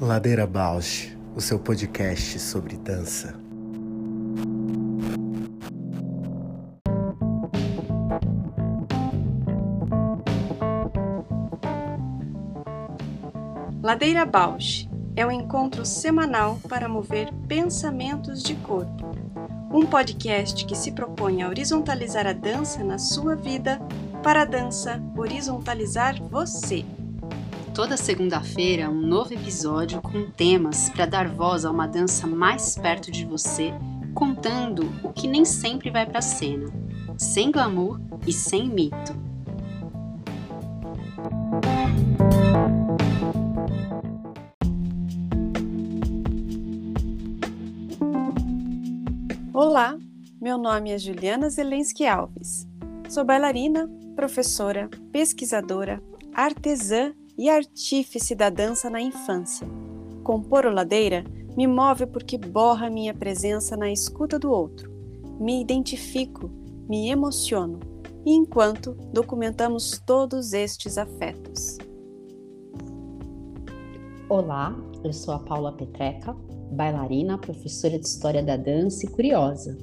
Ladeira Bausch, o seu podcast sobre dança. Ladeira Bausch é um encontro semanal para mover pensamentos de corpo. Um podcast que se propõe a horizontalizar a dança na sua vida para a dança horizontalizar você. Toda segunda-feira, um novo episódio com temas para dar voz a uma dança mais perto de você, contando o que nem sempre vai para a cena, sem glamour e sem mito. Olá, meu nome é Juliana Zelensky Alves. Sou bailarina, professora, pesquisadora, artesã e artífice da dança na infância. Compor o Ladeira me move porque borra minha presença na escuta do outro. Me identifico, me emociono, e enquanto documentamos todos estes afetos. Olá, eu sou a Paula Petreca, bailarina, professora de história da dança e curiosa.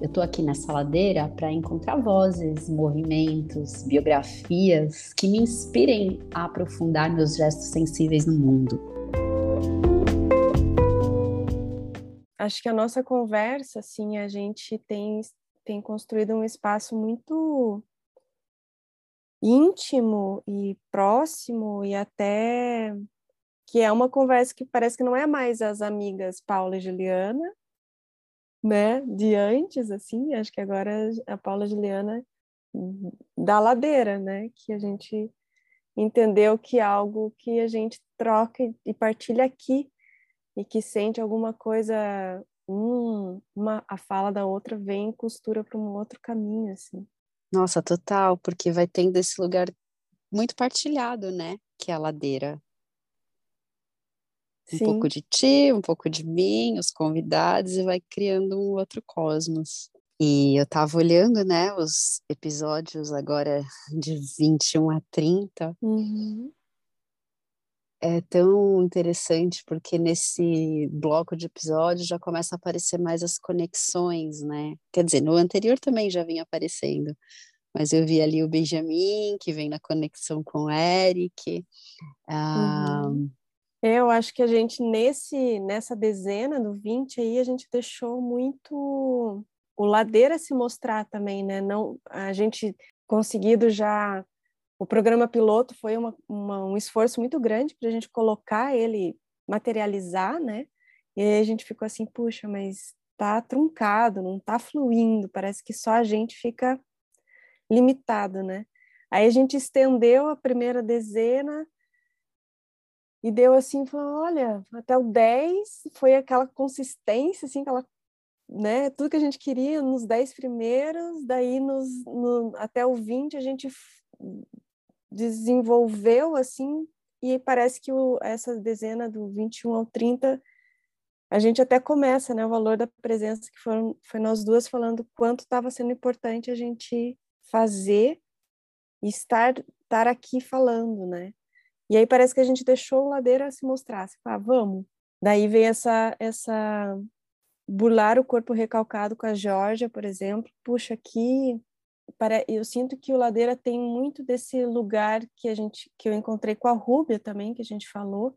Eu estou aqui nessa ladeira para encontrar vozes, movimentos, biografias que me inspirem a aprofundar meus gestos sensíveis no mundo. Acho que a nossa conversa, assim, a gente tem, tem construído um espaço muito íntimo e próximo e até que é uma conversa que parece que não é mais as amigas Paula e Juliana, né, de antes, assim, acho que agora a Paula Juliana da ladeira, né, que a gente entendeu que é algo que a gente troca e partilha aqui e que sente alguma coisa, hum, uma, a fala da outra vem e costura para um outro caminho, assim. Nossa, total, porque vai tendo esse lugar muito partilhado, né, que é a ladeira um Sim. pouco de ti, um pouco de mim, os convidados, e vai criando um outro cosmos. E eu estava olhando, né, os episódios agora de 21 a 30. Uhum. É tão interessante porque nesse bloco de episódios já começa a aparecer mais as conexões, né? Quer dizer, no anterior também já vinha aparecendo, mas eu vi ali o Benjamin, que vem na conexão com o Eric. Ah, uhum. Eu acho que a gente, nesse, nessa dezena do 20 aí, a gente deixou muito o Ladeira se mostrar também, né? Não, a gente conseguido já... O programa piloto foi uma, uma, um esforço muito grande para a gente colocar ele, materializar, né? E aí a gente ficou assim, puxa, mas tá truncado, não tá fluindo, parece que só a gente fica limitado, né? Aí a gente estendeu a primeira dezena, e deu assim, falou, olha, até o 10 foi aquela consistência, assim, aquela, né, tudo que a gente queria nos 10 primeiros, daí nos, no, até o 20 a gente desenvolveu, assim, e parece que o, essa dezena do 21 ao 30, a gente até começa, né, o valor da presença, que foram, foi nós duas falando quanto estava sendo importante a gente fazer e estar, estar aqui falando, né, e aí parece que a gente deixou o Ladeira se mostrar, se falar, vamos. Daí veio essa, essa burlar o corpo recalcado com a Georgia, por exemplo. Puxa, aqui eu sinto que o Ladeira tem muito desse lugar que a gente que eu encontrei com a Rúbia também, que a gente falou,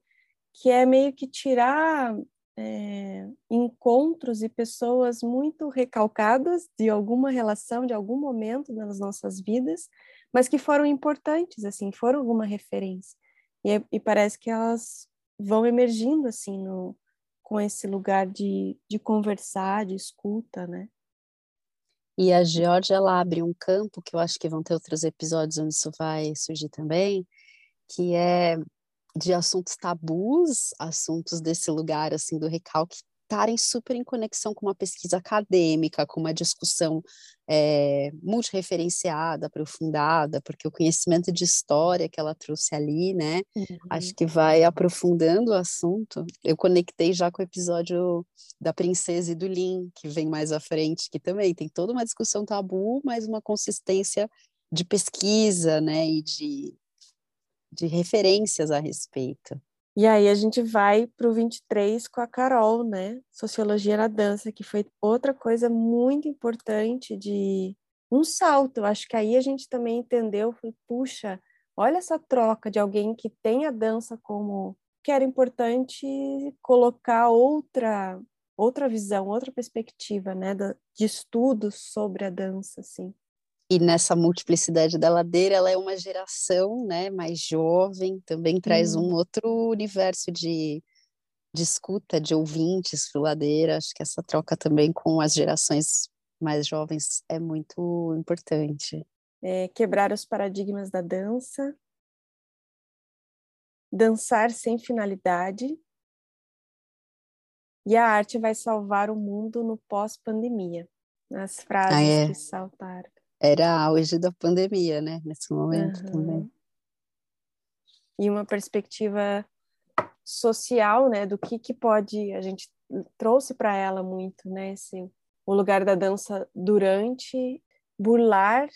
que é meio que tirar é, encontros e pessoas muito recalcadas de alguma relação, de algum momento nas nossas vidas, mas que foram importantes, assim, foram alguma referência. E, e parece que elas vão emergindo assim no, com esse lugar de, de conversar, de escuta, né? E a Georgia ela abre um campo que eu acho que vão ter outros episódios onde isso vai surgir também, que é de assuntos tabus, assuntos desse lugar assim do recalque estarem super em conexão com uma pesquisa acadêmica, com uma discussão é, multireferenciada, aprofundada, porque o conhecimento de história que ela trouxe ali, né, uhum. acho que vai aprofundando o assunto. Eu conectei já com o episódio da Princesa e do Lin, que vem mais à frente, que também tem toda uma discussão tabu, mas uma consistência de pesquisa, né, e de, de referências a respeito. E aí a gente vai para o 23 com a Carol, né? Sociologia na dança, que foi outra coisa muito importante de um salto. Acho que aí a gente também entendeu, foi, puxa, olha essa troca de alguém que tem a dança como que era importante colocar outra outra visão, outra perspectiva, né, de estudos sobre a dança, assim. E nessa multiplicidade da ladeira, ela é uma geração, né, mais jovem, também traz hum. um outro universo de, de escuta, de ouvintes para ladeira. Acho que essa troca também com as gerações mais jovens é muito importante. É, quebrar os paradigmas da dança, dançar sem finalidade, e a arte vai salvar o mundo no pós-pandemia. As frases ah, é. que saltaram. Era auge da pandemia, né? Nesse momento uhum. também. E uma perspectiva social, né? Do que que pode... A gente trouxe para ela muito, né? Esse, o lugar da dança durante... Burlar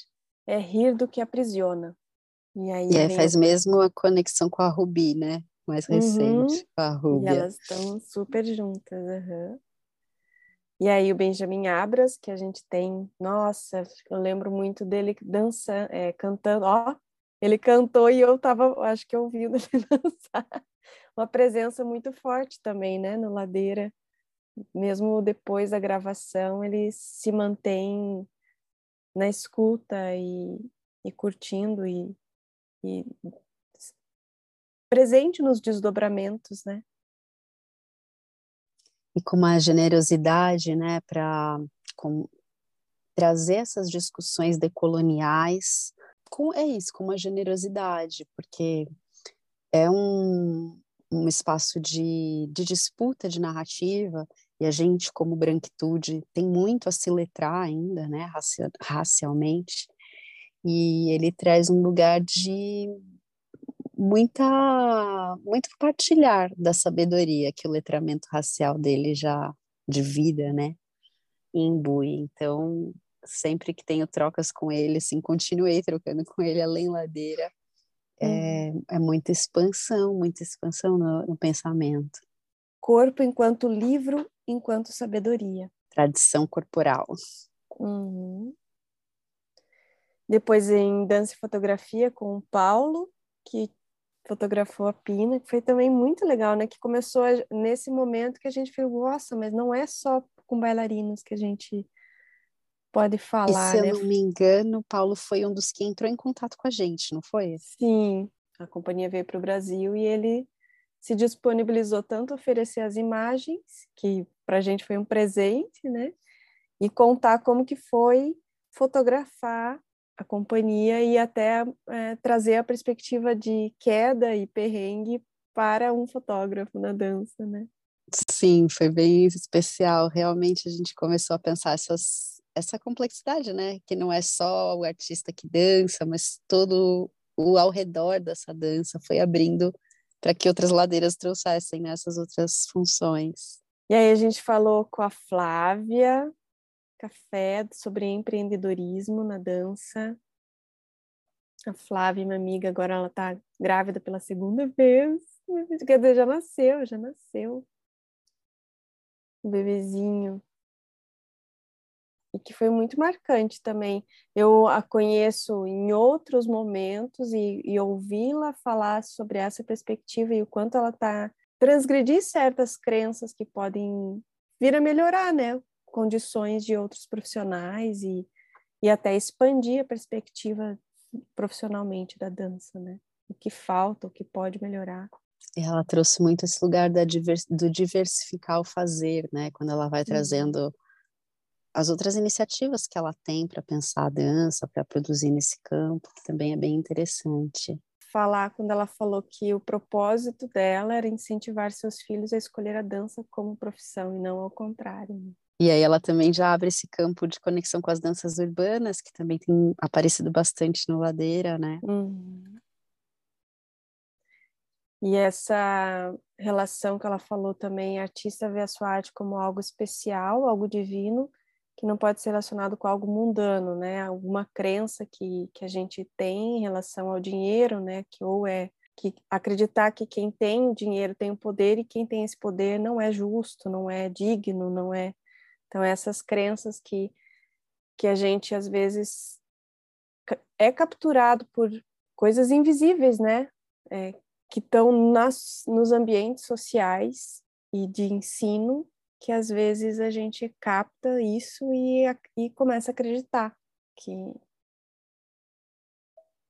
é rir do que aprisiona. E aí e faz mesmo a conexão com a Rubi, né? mais recente, uhum. a Rúbia. E elas estão super juntas. Uhum. E aí o Benjamin Abras, que a gente tem, nossa, eu lembro muito dele dançando, é, cantando, ó, ele cantou e eu tava, acho que ouvindo ele dançar. Uma presença muito forte também, né, no Ladeira. Mesmo depois da gravação, ele se mantém na escuta e, e curtindo e, e presente nos desdobramentos, né? E com uma generosidade, né, para trazer essas discussões decoloniais, com, é isso, com uma generosidade, porque é um, um espaço de, de disputa de narrativa e a gente, como branquitude, tem muito a se letrar ainda, né, racialmente, e ele traz um lugar de muita muito partilhar da sabedoria que o letramento racial dele já de vida, né, imbui. Então, sempre que tenho trocas com ele, assim, continuei trocando com ele além ladeira. É, uhum. é muita expansão, muita expansão no, no pensamento. Corpo enquanto livro, enquanto sabedoria. Tradição corporal. Uhum. Depois em dança e fotografia com o Paulo, que fotografou a Pina, que foi também muito legal, né? Que começou nesse momento que a gente falou, nossa, mas não é só com bailarinos que a gente pode falar, e, se né? eu não me engano, Paulo foi um dos que entrou em contato com a gente, não foi? Sim, a companhia veio para o Brasil e ele se disponibilizou tanto a oferecer as imagens, que para a gente foi um presente, né? E contar como que foi fotografar a companhia e até é, trazer a perspectiva de queda e perrengue para um fotógrafo na dança, né? Sim, foi bem especial. Realmente a gente começou a pensar essas, essa complexidade, né? Que não é só o artista que dança, mas todo o ao redor dessa dança foi abrindo para que outras ladeiras trouxessem essas outras funções. E aí a gente falou com a Flávia, café sobre empreendedorismo na dança. A Flávia, minha amiga, agora ela tá grávida pela segunda vez. Quer dizer, já nasceu, já nasceu. O bebezinho. E que foi muito marcante também. Eu a conheço em outros momentos e, e ouvi-la falar sobre essa perspectiva e o quanto ela está transgredir certas crenças que podem vir a melhorar, né? Condições de outros profissionais e, e até expandir a perspectiva profissionalmente da dança, né? O que falta, o que pode melhorar. Ela trouxe muito esse lugar da divers, do diversificar o fazer, né? Quando ela vai uhum. trazendo as outras iniciativas que ela tem para pensar a dança, para produzir nesse campo, que também é bem interessante. Falar quando ela falou que o propósito dela era incentivar seus filhos a escolher a dança como profissão e não ao contrário. E aí ela também já abre esse campo de conexão com as danças urbanas, que também tem aparecido bastante no Ladeira, né? Uhum. E essa relação que ela falou também, artista vê a sua arte como algo especial, algo divino, que não pode ser relacionado com algo mundano, né? Alguma crença que, que a gente tem em relação ao dinheiro, né? Que ou é que acreditar que quem tem dinheiro tem o poder e quem tem esse poder não é justo, não é digno, não é. Então essas crenças que que a gente às vezes é capturado por coisas invisíveis, né? É, que estão nos ambientes sociais e de ensino que às vezes a gente capta isso e, e começa a acreditar que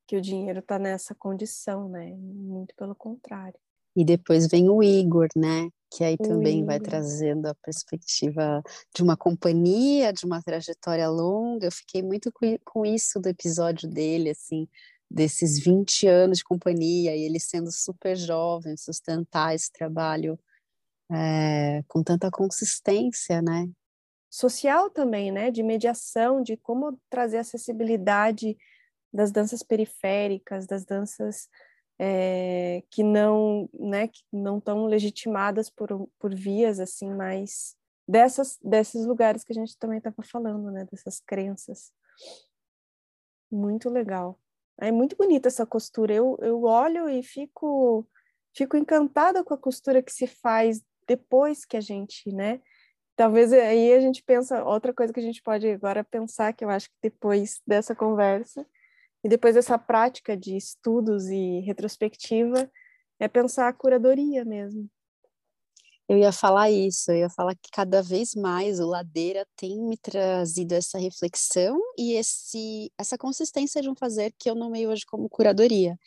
que o dinheiro está nessa condição, né? Muito pelo contrário. E depois vem o Igor, né? Que aí também vai trazendo a perspectiva de uma companhia, de uma trajetória longa. Eu fiquei muito com isso do episódio dele, assim, desses 20 anos de companhia, e ele sendo super jovem, sustentar esse trabalho é, com tanta consistência, né? Social também, né? De mediação, de como trazer acessibilidade das danças periféricas, das danças é, que não, né, que não estão legitimadas por, por vias assim mais dessas desses lugares que a gente também estava falando, né, dessas crenças. Muito legal. É muito bonita essa costura. Eu, eu olho e fico fico encantada com a costura que se faz depois que a gente, né? Talvez aí a gente pensa, outra coisa que a gente pode agora pensar, que eu acho que depois dessa conversa, e depois dessa prática de estudos e retrospectiva, é pensar a curadoria mesmo. Eu ia falar isso, eu ia falar que cada vez mais o Ladeira tem me trazido essa reflexão e esse, essa consistência de um fazer que eu nomeio hoje como curadoria.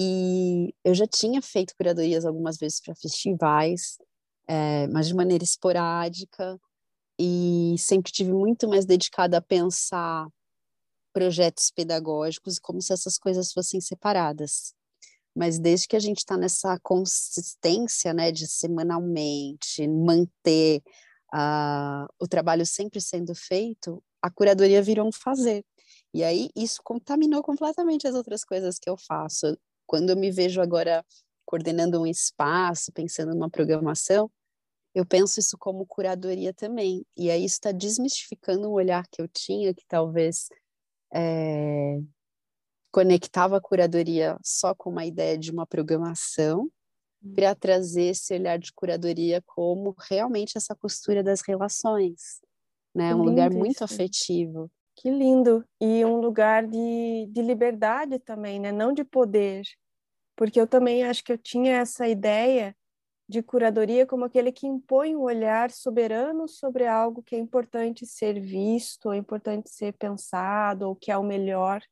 E eu já tinha feito curadorias algumas vezes para festivais, é, mas de maneira esporádica, e sempre tive muito mais dedicada a pensar projetos pedagógicos como se essas coisas fossem separadas. Mas desde que a gente está nessa consistência, né, de semanalmente manter uh, o trabalho sempre sendo feito, a curadoria virou um fazer. E aí isso contaminou completamente as outras coisas que eu faço. Quando eu me vejo agora coordenando um espaço, pensando numa programação, eu penso isso como curadoria também. E aí isso está desmistificando um olhar que eu tinha, que talvez é, conectava a curadoria só com uma ideia de uma programação, hum. para trazer esse olhar de curadoria como realmente essa costura das relações, né? um lugar muito isso. afetivo. Que lindo! E um lugar de, de liberdade também, né? Não de poder. Porque eu também acho que eu tinha essa ideia de curadoria como aquele que impõe um olhar soberano sobre algo que é importante ser visto, ou importante ser pensado, ou que é o melhor.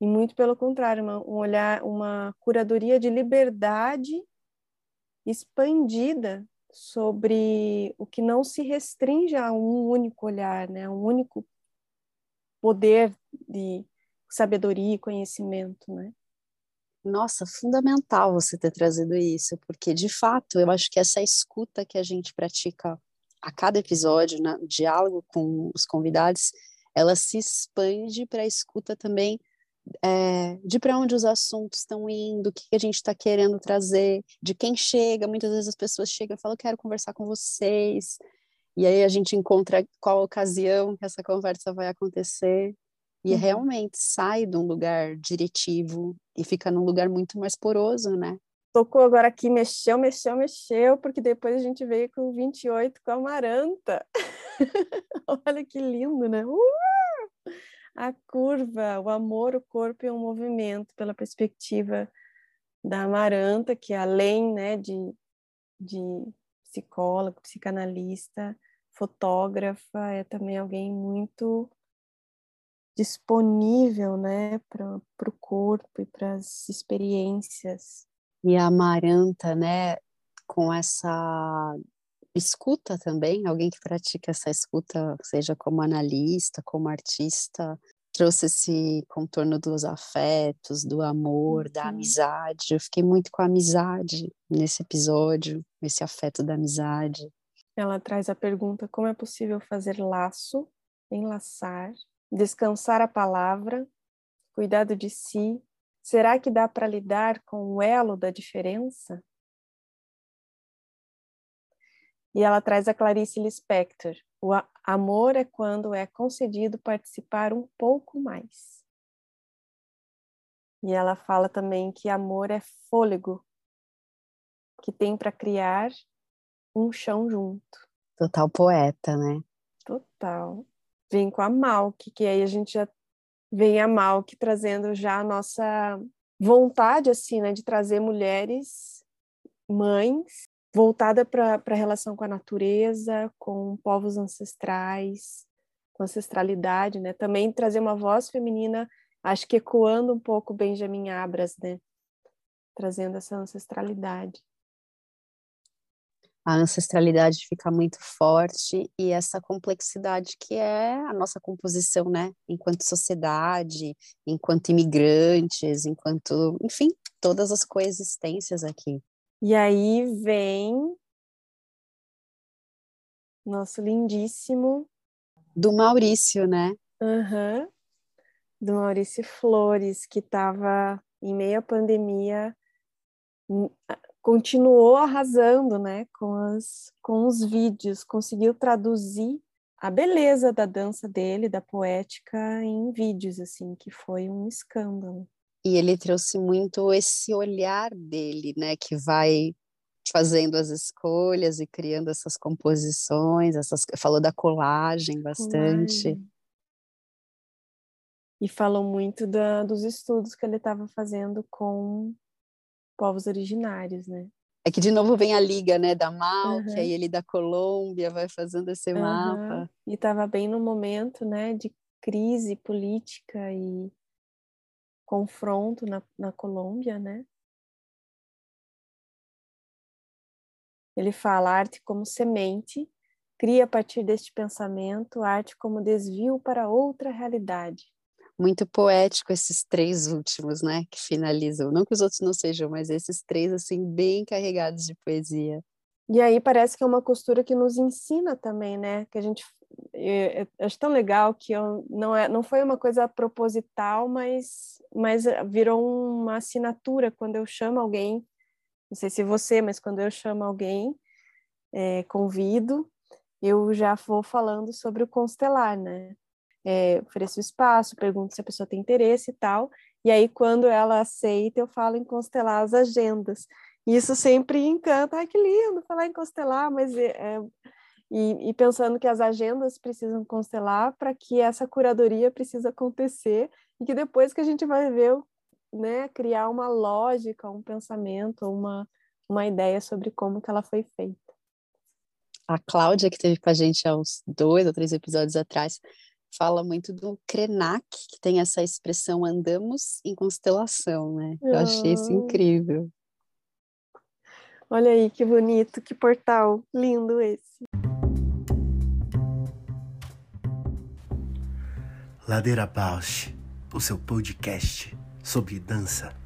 E muito pelo contrário, uma, um olhar, uma curadoria de liberdade expandida sobre o que não se restringe a um único olhar, né? um único poder de sabedoria e conhecimento, né? Nossa, fundamental você ter trazido isso, porque de fato eu acho que essa escuta que a gente pratica a cada episódio, né, diálogo com os convidados, ela se expande para a escuta também é, de para onde os assuntos estão indo, o que a gente está querendo trazer, de quem chega. Muitas vezes as pessoas chegam e falam: quero conversar com vocês. E aí a gente encontra qual ocasião que essa conversa vai acontecer. E uhum. realmente sai de um lugar diretivo e fica num lugar muito mais poroso, né? Tocou agora aqui, mexeu, mexeu, mexeu, porque depois a gente veio com 28 com a Maranta. Olha que lindo, né? Uh! A curva, o amor, o corpo e o movimento, pela perspectiva da Amaranta, que além né, de, de psicóloga, psicanalista, fotógrafa, é também alguém muito disponível né, para o corpo e para as experiências. E a Amaranta, né, com essa escuta também, alguém que pratica essa escuta, seja como analista, como artista, trouxe esse contorno dos afetos, do amor, uhum. da amizade. Eu fiquei muito com a amizade nesse episódio, esse afeto da amizade. Ela traz a pergunta: como é possível fazer laço, enlaçar descansar a palavra, cuidado de si. Será que dá para lidar com o elo da diferença? E ela traz a Clarice Lispector, o O amor é quando é concedido participar um pouco mais. E ela fala também que amor é fôlego que tem para criar um chão junto. Total poeta, né? Total. Vem com a Malk, que aí a gente já vem a Malk trazendo já a nossa vontade, assim, né, de trazer mulheres, mães, voltada para a relação com a natureza, com povos ancestrais, com ancestralidade, né? Também trazer uma voz feminina, acho que ecoando um pouco Benjamin Abras, né? Trazendo essa ancestralidade a ancestralidade fica muito forte e essa complexidade que é a nossa composição, né, enquanto sociedade, enquanto imigrantes, enquanto, enfim, todas as coexistências aqui. E aí vem nosso lindíssimo do Maurício, né? Uhum. Do Maurício Flores, que estava em meio à pandemia continuou arrasando, né, com, as, com os vídeos, conseguiu traduzir a beleza da dança dele, da poética, em vídeos, assim, que foi um escândalo. E ele trouxe muito esse olhar dele, né, que vai fazendo as escolhas e criando essas composições, essas falou da colagem bastante. Colagem. E falou muito da, dos estudos que ele estava fazendo com povos originários, né? É que de novo vem a liga, né, da Malta, uhum. e ele da Colômbia vai fazendo esse uhum. mapa. E estava bem no momento, né, de crise política e confronto na, na Colômbia, né? Ele fala arte como semente, cria a partir deste pensamento, arte como desvio para outra realidade muito poético esses três últimos, né, que finalizam. Não que os outros não sejam, mas esses três, assim, bem carregados de poesia. E aí parece que é uma costura que nos ensina também, né, que a gente eu, eu acho tão legal que eu, não é não foi uma coisa proposital, mas mas virou uma assinatura quando eu chamo alguém, não sei se você, mas quando eu chamo alguém, é, convido, eu já vou falando sobre o constelar, né? É, ofereço espaço, pergunto se a pessoa tem interesse e tal, e aí quando ela aceita, eu falo em constelar as agendas. E isso sempre encanta, ai que lindo falar em constelar, mas é, é e, e, pensando que as agendas precisam constelar para que essa curadoria precisa acontecer e que depois que a gente vai ver, né, criar uma lógica, um pensamento, uma, uma ideia sobre como que ela foi feita. A Cláudia, que esteve com a gente há uns dois ou três episódios atrás, fala muito do Krenak, que tem essa expressão andamos em constelação, né? Eu achei isso ah. incrível. Olha aí que bonito, que portal lindo esse. Ladeira Bausch, o seu podcast sobre dança.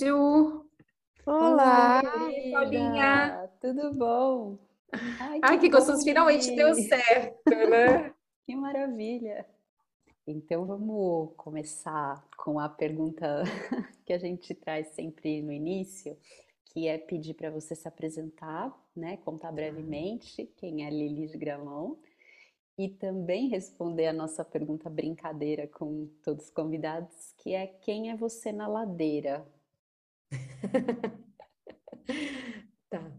Ju! Olá, Oi, Paulinha! Tudo bom? Ai, que, Ai, que gostoso! Finalmente deu certo, né? que maravilha! Então vamos começar com a pergunta que a gente traz sempre no início, que é pedir para você se apresentar, né? Contar brevemente quem é Lili de Gramão e também responder a nossa pergunta brincadeira com todos os convidados, que é quem é você na ladeira? tá.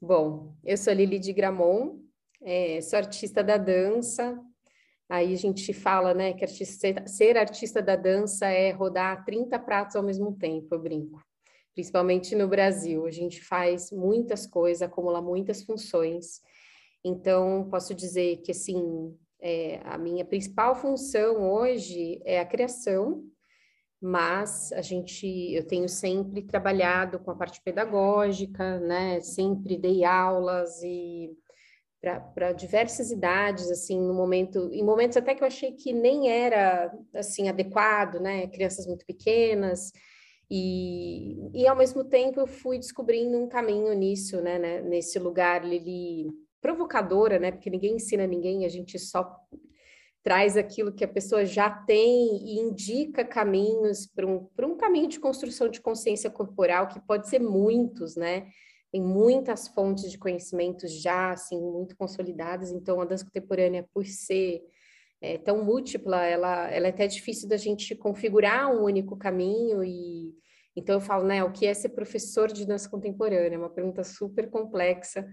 Bom, eu sou Lili de Gramont, é, sou artista da dança. Aí a gente fala, né, que artista, ser artista da dança é rodar 30 pratos ao mesmo tempo, eu brinco. Principalmente no Brasil, a gente faz muitas coisas, acumula muitas funções. Então, posso dizer que, assim, É, a minha principal função hoje é a criação, mas a gente, eu tenho sempre trabalhado com a parte pedagógica, né? Sempre dei aulas e para diversas idades, assim, no momento, em momentos até que eu achei que nem era assim adequado, né? Crianças muito pequenas. E, e ao mesmo tempo eu fui descobrindo um caminho nisso, né, né nesse lugar Lili provocadora, né? Porque ninguém ensina ninguém, a gente só traz aquilo que a pessoa já tem e indica caminhos para um, um caminho de construção de consciência corporal, que pode ser muitos, né? Tem muitas fontes de conhecimento já, assim, muito consolidadas, então a dança contemporânea, por ser é, tão múltipla, ela, ela é até difícil da gente configurar um único caminho e... Então eu falo, né, o que é ser professor de dança contemporânea? É uma pergunta super complexa,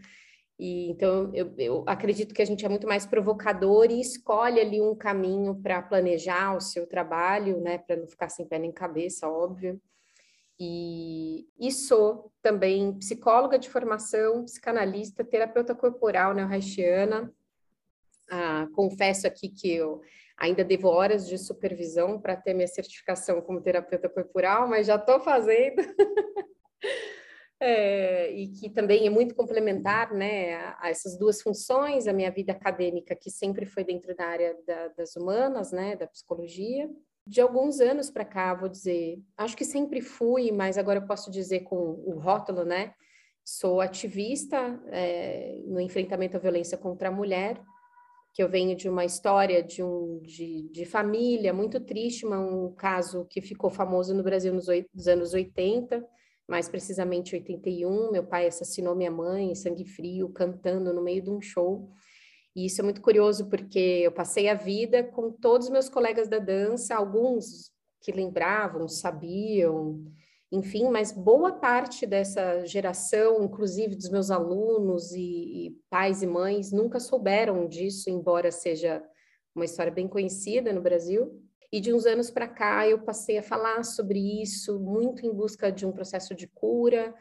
e, então, eu, eu, acredito que a gente é muito mais provocador e escolhe ali um caminho para planejar o seu trabalho, né, para não ficar sem pé nem cabeça, óbvio. E, e sou também psicóloga de formação, psicanalista, terapeuta corporal neo-haitiana. Ah, confesso aqui que eu ainda devo horas de supervisão para ter minha certificação como terapeuta corporal, mas já estou fazendo. é, e que também é muito complementar né, a, essas duas funções, a minha vida acadêmica, que sempre foi dentro da área da, das humanas, né, da psicologia. De alguns anos para cá, vou dizer, acho que sempre fui, mas agora eu posso dizer com o rótulo, né? Sou ativista é, no enfrentamento à violência contra a mulher, que eu venho de uma história de, um, de, de família muito triste, um caso que ficou famoso no Brasil nos, nos anos 80, mais precisamente 81. Meu pai assassinou minha mãe, sangue frio, cantando no meio de um show. E isso é muito curioso porque eu passei a vida com todos os meus colegas da dança, alguns que lembravam, sabiam, enfim, mas boa parte dessa geração, inclusive dos meus alunos e, e pais e mães, nunca souberam disso, embora seja uma história bem conhecida no Brasil. E de uns anos para cá eu passei a falar sobre isso, muito em busca de um processo de cura,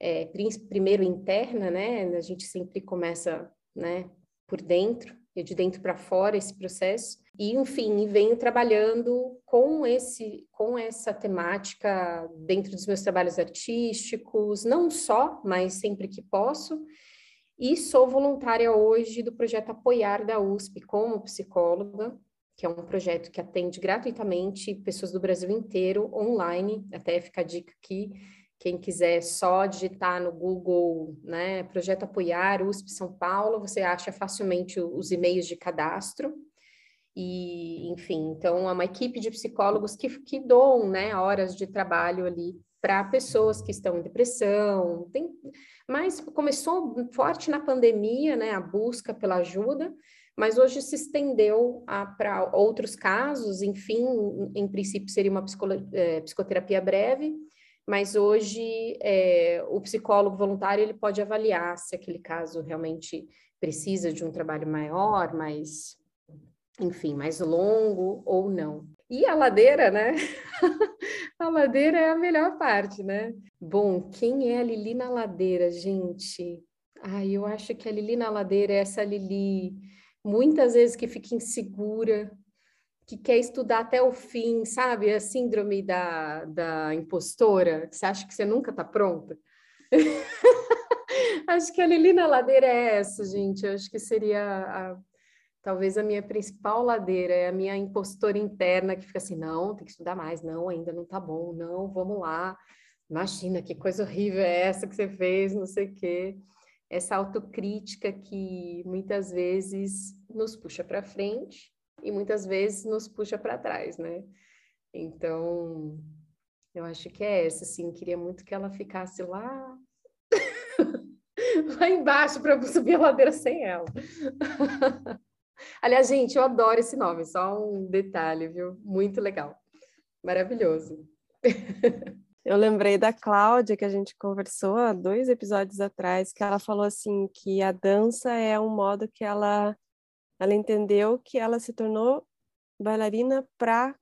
é, primeiro interna, né? A gente sempre começa, né, por dentro e de dentro para fora esse processo. E enfim, venho trabalhando com esse com essa temática dentro dos meus trabalhos artísticos, não só, mas sempre que posso. E sou voluntária hoje do projeto Apoiar da USP como psicóloga que é um projeto que atende gratuitamente pessoas do Brasil inteiro, online, até fica a dica aqui, quem quiser só digitar no Google, né, Projeto Apoiar USP São Paulo, você acha facilmente os e-mails de cadastro, e, enfim, então é uma equipe de psicólogos que, que doam, né, horas de trabalho ali para pessoas que estão em depressão, tem, mas começou forte na pandemia, né, a busca pela ajuda, mas hoje se estendeu para outros casos, enfim, em princípio seria uma é, psicoterapia breve, mas hoje é, o psicólogo voluntário ele pode avaliar se aquele caso realmente precisa de um trabalho maior, mais, enfim, mais longo ou não. E a ladeira, né? a ladeira é a melhor parte, né? Bom, quem é a Lili na ladeira, gente? Ai, eu acho que a Lili na ladeira é essa Lili muitas vezes que fica insegura, que quer estudar até o fim, sabe? A síndrome da, da impostora, que você acha que você nunca está pronta. acho que a Lilina Ladeira é essa, gente. Acho que seria a, talvez a minha principal ladeira, é a minha impostora interna que fica assim, não, tem que estudar mais, não, ainda não tá bom, não, vamos lá. Imagina que coisa horrível é essa que você fez, não sei o quê essa autocrítica que muitas vezes nos puxa para frente e muitas vezes nos puxa para trás, né? Então, eu acho que é essa, assim, queria muito que ela ficasse lá lá embaixo para subir a ladeira sem ela. Aliás, gente, eu adoro esse nome, só um detalhe, viu? Muito legal. Maravilhoso. Eu lembrei da Cláudia, que a gente conversou há dois episódios atrás, que ela falou assim que a dança é um modo que ela, ela entendeu que ela se tornou bailarina para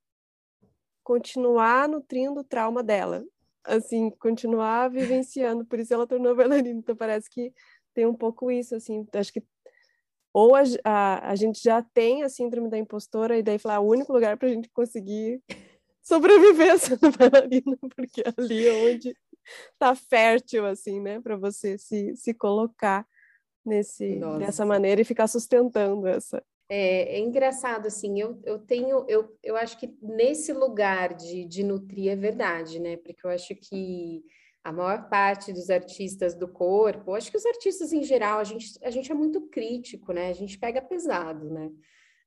continuar nutrindo o trauma dela, assim, continuar vivenciando, por isso ela tornou bailarina. Então parece que tem um pouco isso, assim, acho que ou a, a, a gente já tem a síndrome da impostora e daí falar ah, o único lugar para a gente conseguir sobreviver sendo bailarina, porque ali é onde tá fértil, assim, né, para você se, se colocar nesse, dessa maneira e ficar sustentando essa. É, é, engraçado, assim, eu, eu tenho, eu, eu acho que nesse lugar de, de nutrir é verdade, né, porque eu acho que a maior parte dos artistas do corpo, acho que os artistas em geral, a gente, a gente é muito crítico, né, a gente pega pesado, né,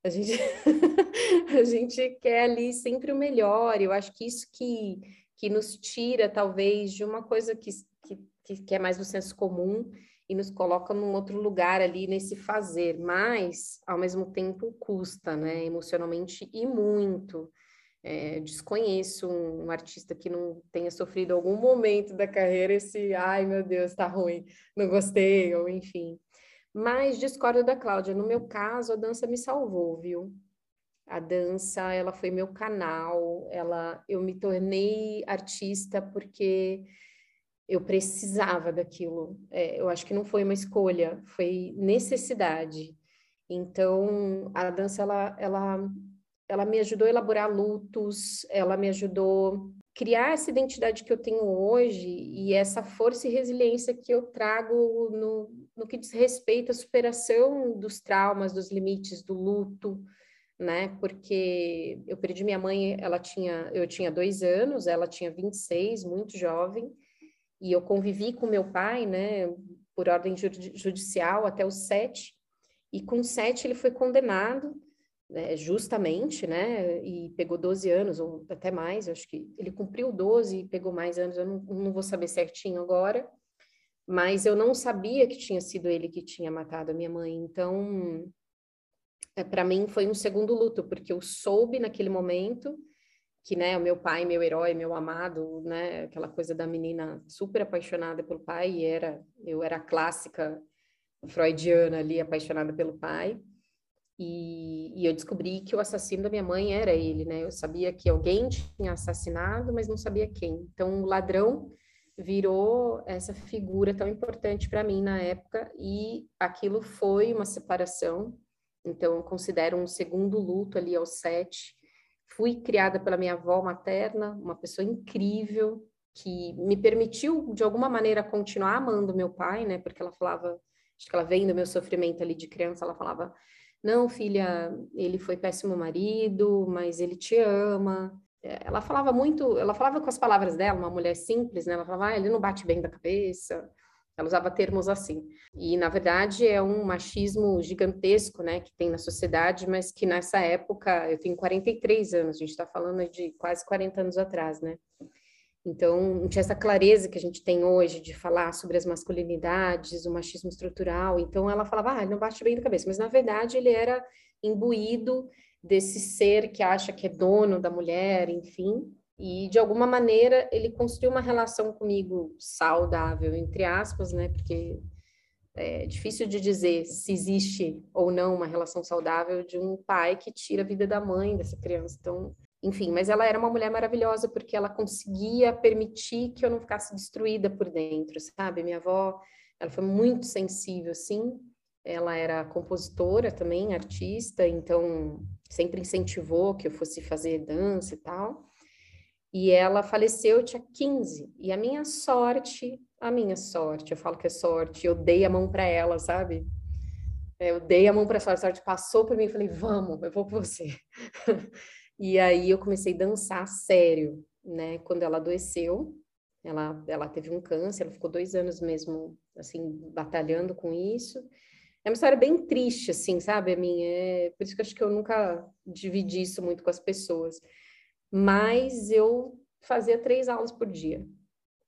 a gente, a gente quer ali sempre o melhor, eu acho que isso que, que nos tira, talvez, de uma coisa que, que, que é mais do senso comum e nos coloca num outro lugar ali nesse fazer, mas, ao mesmo tempo, custa, né, emocionalmente e muito. É, desconheço um, um, artista que não tenha sofrido algum momento da carreira esse, ai meu Deus, tá ruim, não gostei, ou enfim. Mas discordo da Cláudia. No meu caso, a dança me salvou, viu? A dança, ela foi meu canal. Ela, eu me tornei artista porque eu precisava daquilo. É, eu acho que não foi uma escolha, foi necessidade. Então, a dança, ela, ela, ela me ajudou a elaborar lutos, ela me ajudou criar essa identidade que eu tenho hoje e essa força e resiliência que eu trago no, no que diz respeito à superação dos traumas, dos limites, do luto, né? Porque eu perdi minha mãe, ela tinha, eu tinha dois anos, ela tinha 26, muito jovem, e eu convivi com meu pai, né? Por ordem judicial até os sete, e com sete ele foi condenado né, justamente, né, e pegou 12 anos, ou até mais, acho que ele cumpriu 12 e pegou mais anos, eu não, não vou saber certinho agora, mas eu não sabia que tinha sido ele que tinha matado a minha mãe, então, é, para mim foi um segundo luto, porque eu soube naquele momento que, né, o meu pai, meu herói, meu amado, né, aquela coisa da menina super apaixonada pelo pai, e era, eu era clássica freudiana ali, apaixonada pelo pai, e, e, eu descobri que o assassino da minha mãe era ele, né? Eu sabia que alguém tinha assassinado, mas não sabia quem. Então, o ladrão virou essa figura tão importante para mim na época, e aquilo foi uma separação. Então, eu considero um segundo luto ali aos sete. Fui criada pela minha avó materna, uma pessoa incrível, que me permitiu, de alguma maneira, continuar amando meu pai, né? Porque ela falava, acho que ela vendo meu sofrimento ali de criança, ela falava não, filha, ele foi péssimo marido, mas ele te ama. É, ela falava muito, ela falava com as palavras dela, uma mulher simples, né? Ela falava, ah, ele não bate bem da cabeça. Ela usava termos assim. E, na verdade, é um machismo gigantesco, né, que tem na sociedade, mas que nessa época, eu tenho 43 anos, a gente está falando de quase 40 anos atrás, né? Então, não tinha essa clareza que a gente tem hoje de falar sobre as masculinidades, o machismo estrutural. Então, ela falava, ah, ele não bate bem na cabeça. Mas, na verdade, ele era imbuído desse ser que acha que é dono da mulher, enfim. E, de alguma maneira, ele construiu uma relação comigo saudável, entre aspas, né? Porque é difícil de dizer se existe ou não uma relação saudável de um pai que tira a vida da mãe dessa criança. Então, enfim, mas ela era uma mulher maravilhosa porque ela conseguia permitir que eu não ficasse destruída por dentro, sabe? Minha avó, ela foi muito sensível, sim. Ela era compositora também, artista, então sempre incentivou que eu fosse fazer dança e tal. E ela faleceu, eu tinha 15. E a minha sorte, a minha sorte, eu falo que é sorte, eu dei a mão para ela, sabe? Eu dei a mão para a sorte, a sorte passou por mim e falei, vamos, eu vou com você. E aí eu comecei a dançar sério, né? Quando ela adoeceu, ela, ela teve um câncer, ela ficou dois anos mesmo, assim, batalhando com isso. É uma história bem triste, assim, sabe, a minha? É, por isso que acho que eu nunca dividi isso muito com as pessoas. Mas eu fazia três aulas por dia.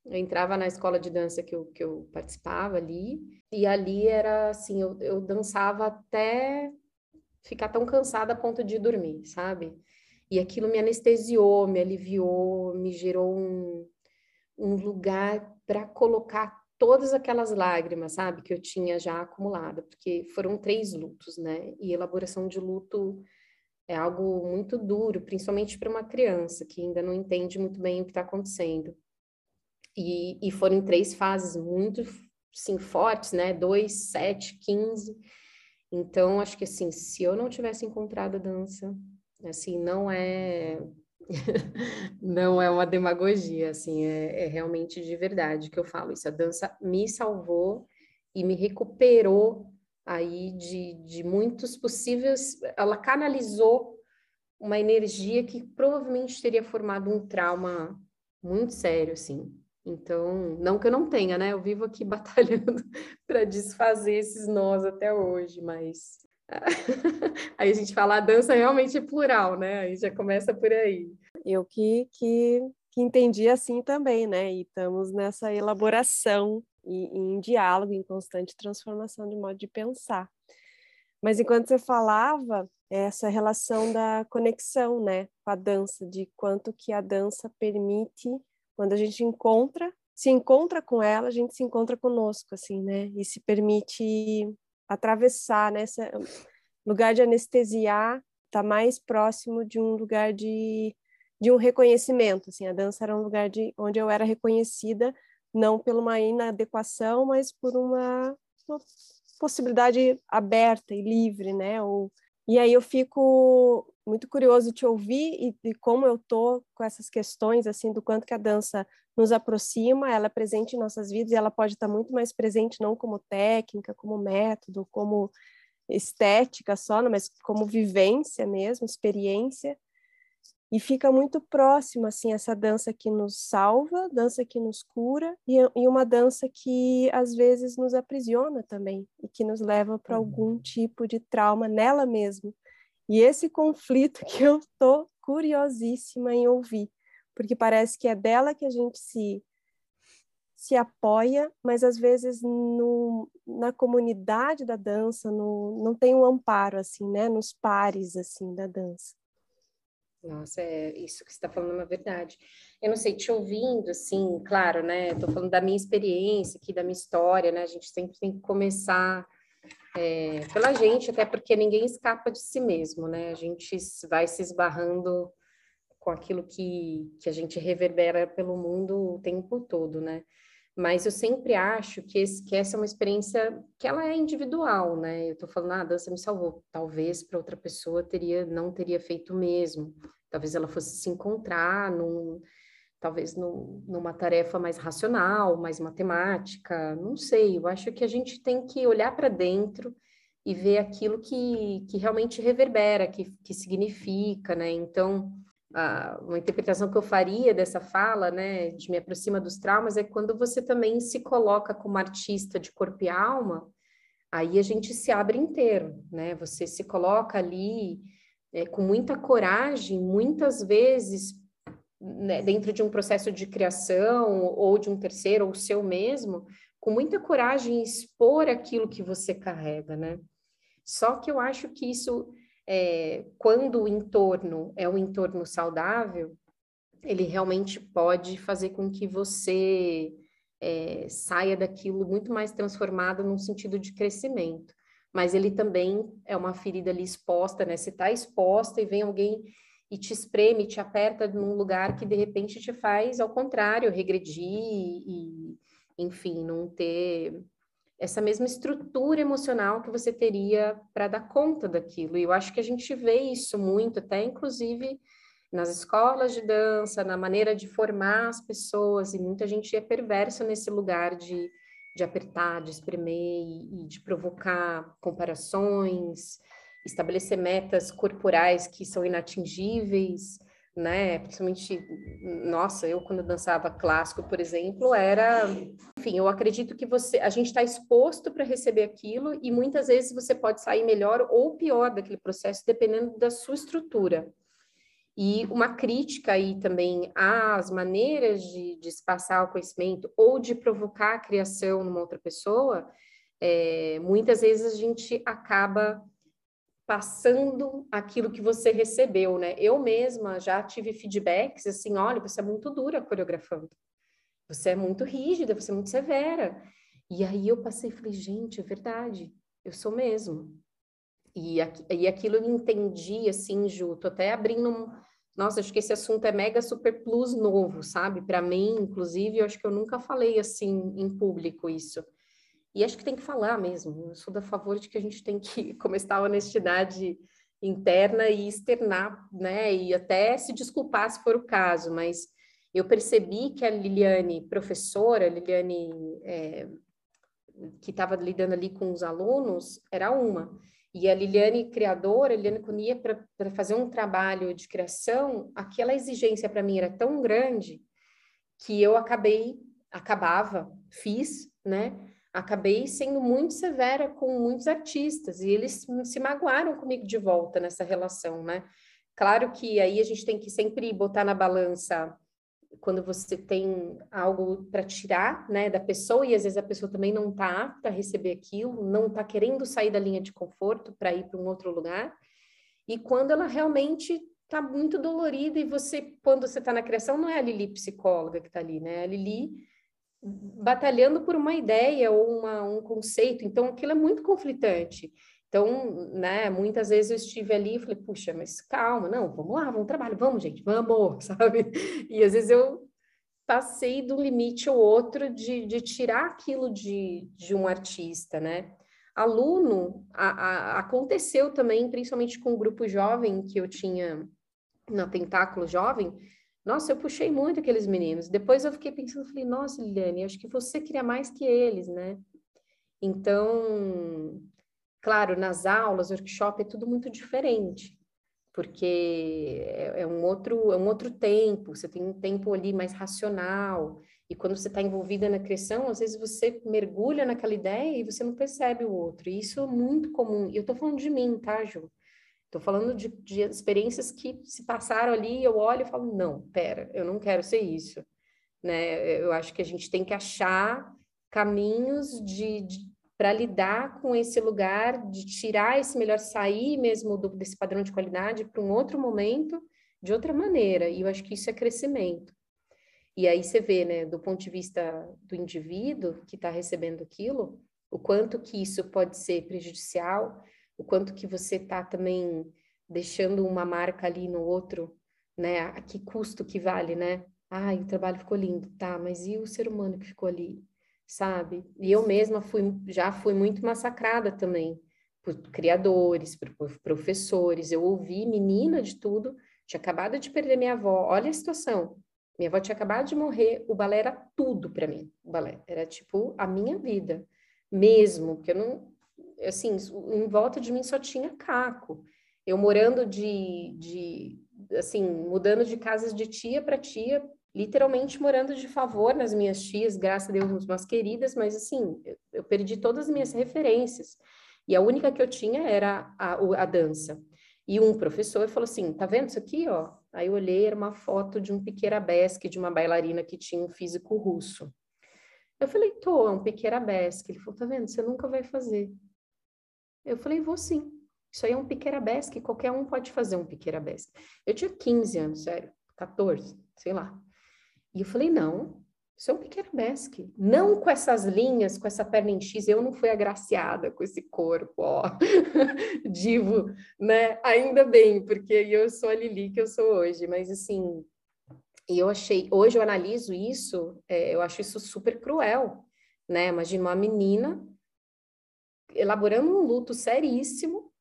Eu entrava na escola de dança que eu, que eu participava ali, e ali era assim, eu, eu dançava até ficar tão cansada a ponto de dormir, sabe? E aquilo me anestesiou, me aliviou, me gerou um, um lugar para colocar todas aquelas lágrimas, sabe, que eu tinha já acumulado, porque foram três lutos, né? E elaboração de luto é algo muito duro, principalmente para uma criança que ainda não entende muito bem o que está acontecendo. E, e foram três fases muito, sim, fortes, né? Dois, sete, quinze. Então, acho que assim, se eu não tivesse encontrado a dança, assim, não é não é uma demagogia, assim, é, é, realmente de verdade que eu falo isso. A dança me salvou e me recuperou aí de, de muitos possíveis. Ela canalizou uma energia que provavelmente teria formado um trauma muito sério, assim. Então, não que eu não tenha, né? Eu vivo aqui batalhando para desfazer esses nós até hoje, mas aí a gente fala a dança realmente é plural, né? Aí já começa por aí. Eu que, que, que entendi assim também, né? E estamos nessa elaboração e, e em diálogo, em constante transformação de modo de pensar. Mas enquanto você falava, essa relação da conexão, né, com a dança, de quanto que a dança permite, quando a gente encontra, se encontra com ela, a gente se encontra conosco, assim, né, e se permite atravessar, né, lugar de anestesiar, tá mais próximo de um lugar de, de um reconhecimento, assim, a dança era um lugar de onde eu era reconhecida, não por uma inadequação, mas por uma, uma possibilidade aberta e livre, né, ou e aí eu fico muito curioso te ouvir e de como eu tô com essas questões assim do quanto que a dança nos aproxima, ela é presente em nossas vidas e ela pode estar muito mais presente não como técnica, como método, como estética só, mas como vivência mesmo, experiência e fica muito próximo assim essa dança que nos salva, dança que nos cura e, e uma dança que às vezes nos aprisiona também e que nos leva para algum uhum. tipo de trauma nela mesma. E esse conflito que eu tô curiosíssima em ouvir, porque parece que é dela que a gente se se apoia, mas às vezes no, na comunidade da dança no, não tem um amparo assim, né, nos pares assim da dança. Nossa, é isso que está falando é uma verdade. Eu não sei, te ouvindo, assim, claro, né? Estou falando da minha experiência aqui, da minha história, né? A gente sempre tem que começar é, pela gente, até porque ninguém escapa de si mesmo, né? A gente vai se esbarrando com aquilo que, que a gente reverbera pelo mundo o tempo todo, né? Mas eu sempre acho que, esse, que essa é uma experiência que ela é individual, né? Eu estou falando, ah, a dança me salvou. Talvez para outra pessoa teria, não teria feito mesmo. Talvez ela fosse se encontrar num, talvez num, numa tarefa mais racional, mais matemática, não sei. Eu acho que a gente tem que olhar para dentro e ver aquilo que, que realmente reverbera, que, que significa, né? Então, a, uma interpretação que eu faria dessa fala, né, de me aproxima dos traumas, é quando você também se coloca como artista de corpo e alma, aí a gente se abre inteiro, né? Você se coloca ali é, com muita coragem, muitas vezes, né, dentro de um processo de criação ou de um terceiro ou seu mesmo, com muita coragem expor aquilo que você carrega, né? Só que eu acho que isso, é, quando o entorno é um entorno saudável, ele realmente pode fazer com que você é, saia daquilo muito mais transformado num sentido de crescimento mas ele também é uma ferida ali exposta, né? Se está exposta e vem alguém e te espreme, te aperta num lugar que de repente te faz, ao contrário, regredir e, enfim, não ter essa mesma estrutura emocional que você teria para dar conta daquilo. E eu acho que a gente vê isso muito, até inclusive nas escolas de dança, na maneira de formar as pessoas, e muita gente é perversa nesse lugar de de apertar, de espremer e, e de provocar comparações, estabelecer metas corporais que são inatingíveis, né? Principalmente, nossa, eu quando dançava clássico, por exemplo, era, enfim, eu acredito que você, a gente está exposto para receber aquilo e muitas vezes você pode sair melhor ou pior daquele processo dependendo da sua estrutura. E uma crítica aí também às maneiras de, de se passar o conhecimento ou de provocar a criação numa outra pessoa, é, muitas vezes a gente acaba passando aquilo que você recebeu, né? Eu mesma já tive feedbacks assim, olha, você é muito dura coreografando, você é muito rígida, você é muito severa. E aí eu passei e falei, gente, é verdade, eu sou mesmo. E, e aquilo eu entendi, assim, Ju, tô até abrindo um... Nossa, acho que esse assunto é mega super plus novo, sabe? Para mim, inclusive, eu acho que eu nunca falei assim em público isso. E acho que tem que falar mesmo. Eu sou da favor de que a gente tem que começar a honestidade interna e externar, né? E até se desculpar se for o caso, mas eu percebi que a Liliane, professora, a Liliane é, que estava lidando ali com os alunos, era uma. E a Liliane, criadora, a Liliane Cunia, para fazer um trabalho de criação, aquela exigência para mim era tão grande que eu acabei, acabava, fiz, né? Acabei sendo muito severa com muitos artistas e eles se magoaram comigo de volta nessa relação, né? Claro que aí a gente tem que sempre botar na balança quando você tem algo para tirar, né, da pessoa e às vezes a pessoa também não está apta a receber aquilo, não está querendo sair da linha de conforto para ir para um outro lugar. E quando ela realmente está muito dolorida e você, quando você está na criação, não é a Lili psicóloga que está ali, né? É a Lili batalhando por uma ideia ou uma, um conceito. Então, aquilo é muito conflitante. Então, né, muitas vezes eu estive ali e falei, puxa, mas calma, não, vamos lá, vamos trabalho, vamos, gente, vamos, sabe? E às vezes eu passei do limite ou outro de, de tirar aquilo de, de um artista, né? Aluno, a, a, aconteceu também, principalmente com o grupo jovem que eu tinha na Tentáculo Jovem, nossa, eu puxei muito aqueles meninos. Depois eu fiquei pensando, falei, nossa, Liliane, acho que você queria mais que eles, né? Então, Claro, nas aulas, workshop, é tudo muito diferente, porque é, é, um outro, é um outro tempo, você tem um tempo ali mais racional, e quando você está envolvida na criação, às vezes você mergulha naquela ideia e você não percebe o outro, e isso é muito comum. E eu estou falando de mim, tá, Ju? Estou falando de, de experiências que se passaram ali, eu olho e falo, não, pera, eu não quero ser isso. Né? Eu acho que a gente tem que achar caminhos de, de para lidar com esse lugar, de tirar esse melhor, sair mesmo do, desse padrão de qualidade para um outro momento, de outra maneira. E eu acho que isso é crescimento. E aí você vê, né, do ponto de vista do indivíduo que está recebendo aquilo, o quanto que isso pode ser prejudicial, o quanto que você está também deixando uma marca ali no outro, né? A que custo que vale, né? Ai, o trabalho ficou lindo, tá, mas e o ser humano que ficou ali? sabe? E eu mesma fui, já fui muito massacrada também por criadores, por, por professores. Eu ouvi menina de tudo, tinha acabado de perder minha avó. Olha a situação. Minha avó tinha acabado de morrer, o balé era tudo para mim. O balé era tipo a minha vida, mesmo, porque eu não, assim, em volta de mim só tinha caco. Eu morando de, de assim, mudando de casas de tia para tia, literalmente morando de favor nas minhas tias, graças a Deus, umas queridas, mas assim, eu, eu perdi todas as minhas referências. E a única que eu tinha era a, a dança. E um professor falou assim: tá vendo isso aqui, ó? Aí eu olhei, era uma foto de um piqueirabesque, de uma bailarina que tinha um físico russo. Eu falei, tô, é um piqueirabesque. Ele falou, tá vendo? Você nunca vai fazer. Eu falei, vou sim. Isso aí é um piqueirabesque, qualquer um pode fazer um piqueirabesque. Eu tinha 15 anos, sério, 14, sei lá. E eu falei, não, isso é um pequeno besque. Não com essas linhas, com essa perna em X, eu não fui agraciada com esse corpo, ó, divo, né? Ainda bem, porque eu sou a Lili que eu sou hoje, mas assim, e eu achei, hoje eu analiso isso, é, eu acho isso super cruel, né? Imagina uma menina elaborando um luto seríssimo,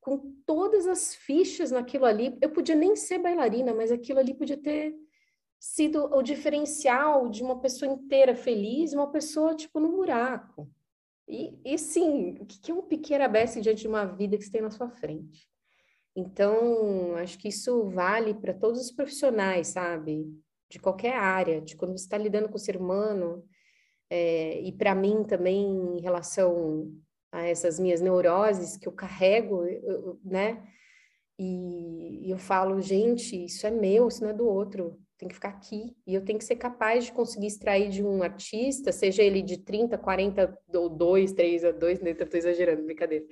com todas as fichas naquilo ali. Eu podia nem ser bailarina, mas aquilo ali podia ter sido o diferencial de uma pessoa inteira feliz uma pessoa, tipo, no buraco. E, e sim, o que é um pequeno abesse diante de uma vida que você tem na sua frente? Então, acho que isso vale para todos os profissionais, sabe? De qualquer área, de quando você está lidando com o ser humano, é, e para mim também em relação a essas minhas neuroses que eu carrego, eu, né? E, eu falo, gente, isso é meu, isso não é do outro tem que ficar aqui. E eu tenho que ser capaz de conseguir extrair de um artista, seja ele de 30, 40, ou 2, 3 a 2, né? Estou exagerando, brincadeira.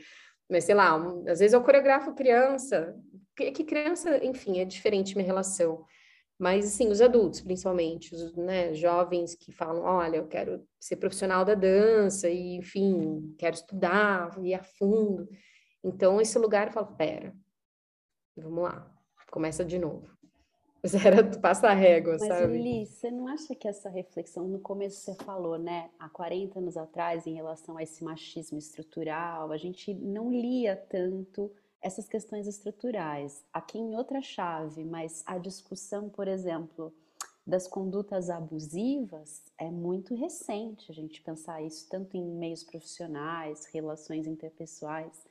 Mas sei lá, às vezes eu coreografo criança, que, que criança, enfim, é diferente minha relação. Mas, assim, os adultos, principalmente, os né, jovens que falam, olha, eu quero ser profissional da dança e, enfim, quero estudar, ir a fundo. Então, esse lugar eu falo, pera, vamos lá, começa de novo Mas era do passa-régua, Mas, sabe? Lili, você não acha que essa reflexão, no começo você falou, né, há 40 anos atrás, em relação a esse machismo estrutural, a gente não lia tanto essas questões estruturais. Aqui em outra chave, mas a discussão, por exemplo, das condutas abusivas é muito recente, a gente pensar isso tanto em meios profissionais, relações interpessoais.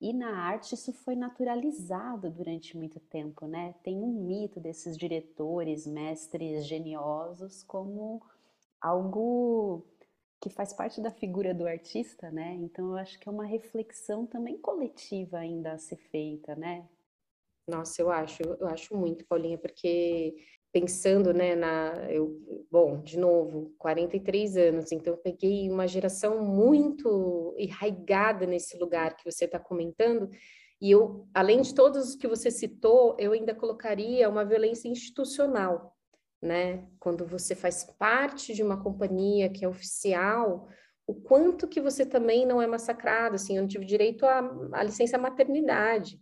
E na arte isso foi naturalizado durante muito tempo, né? Tem um mito desses diretores, mestres geniosos como algo que faz parte da figura do artista, né? Então eu acho que é uma reflexão também coletiva ainda a ser feita, né? Nossa, eu acho, eu acho muito, Paulinha, porque pensando, né, na, eu, bom, de novo, 43 anos, então eu peguei uma geração muito enraigada nesse lugar que você está comentando, e eu, além de todos os que você citou, eu ainda colocaria uma violência institucional, né, quando você faz parte de uma companhia que é oficial, o quanto que você também não é massacrado, assim, eu não tive direito à, licença maternidade,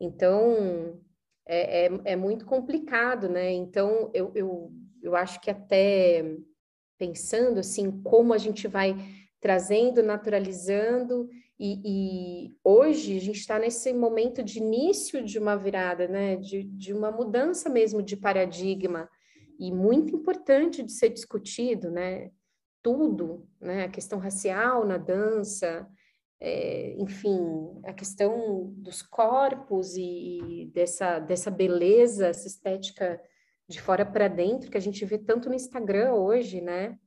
então é, é, é muito complicado, né? Então, eu, eu, eu acho que até pensando assim, como a gente vai trazendo, naturalizando, e, e hoje a gente está nesse momento de início de uma virada, né? De, de uma mudança mesmo de paradigma, e muito importante de ser discutido, né? Tudo, né? A questão racial na dança, é, enfim, a questão dos corpos e, e, dessa, dessa beleza, essa estética de fora para dentro, que a gente vê tanto no Instagram hoje, né?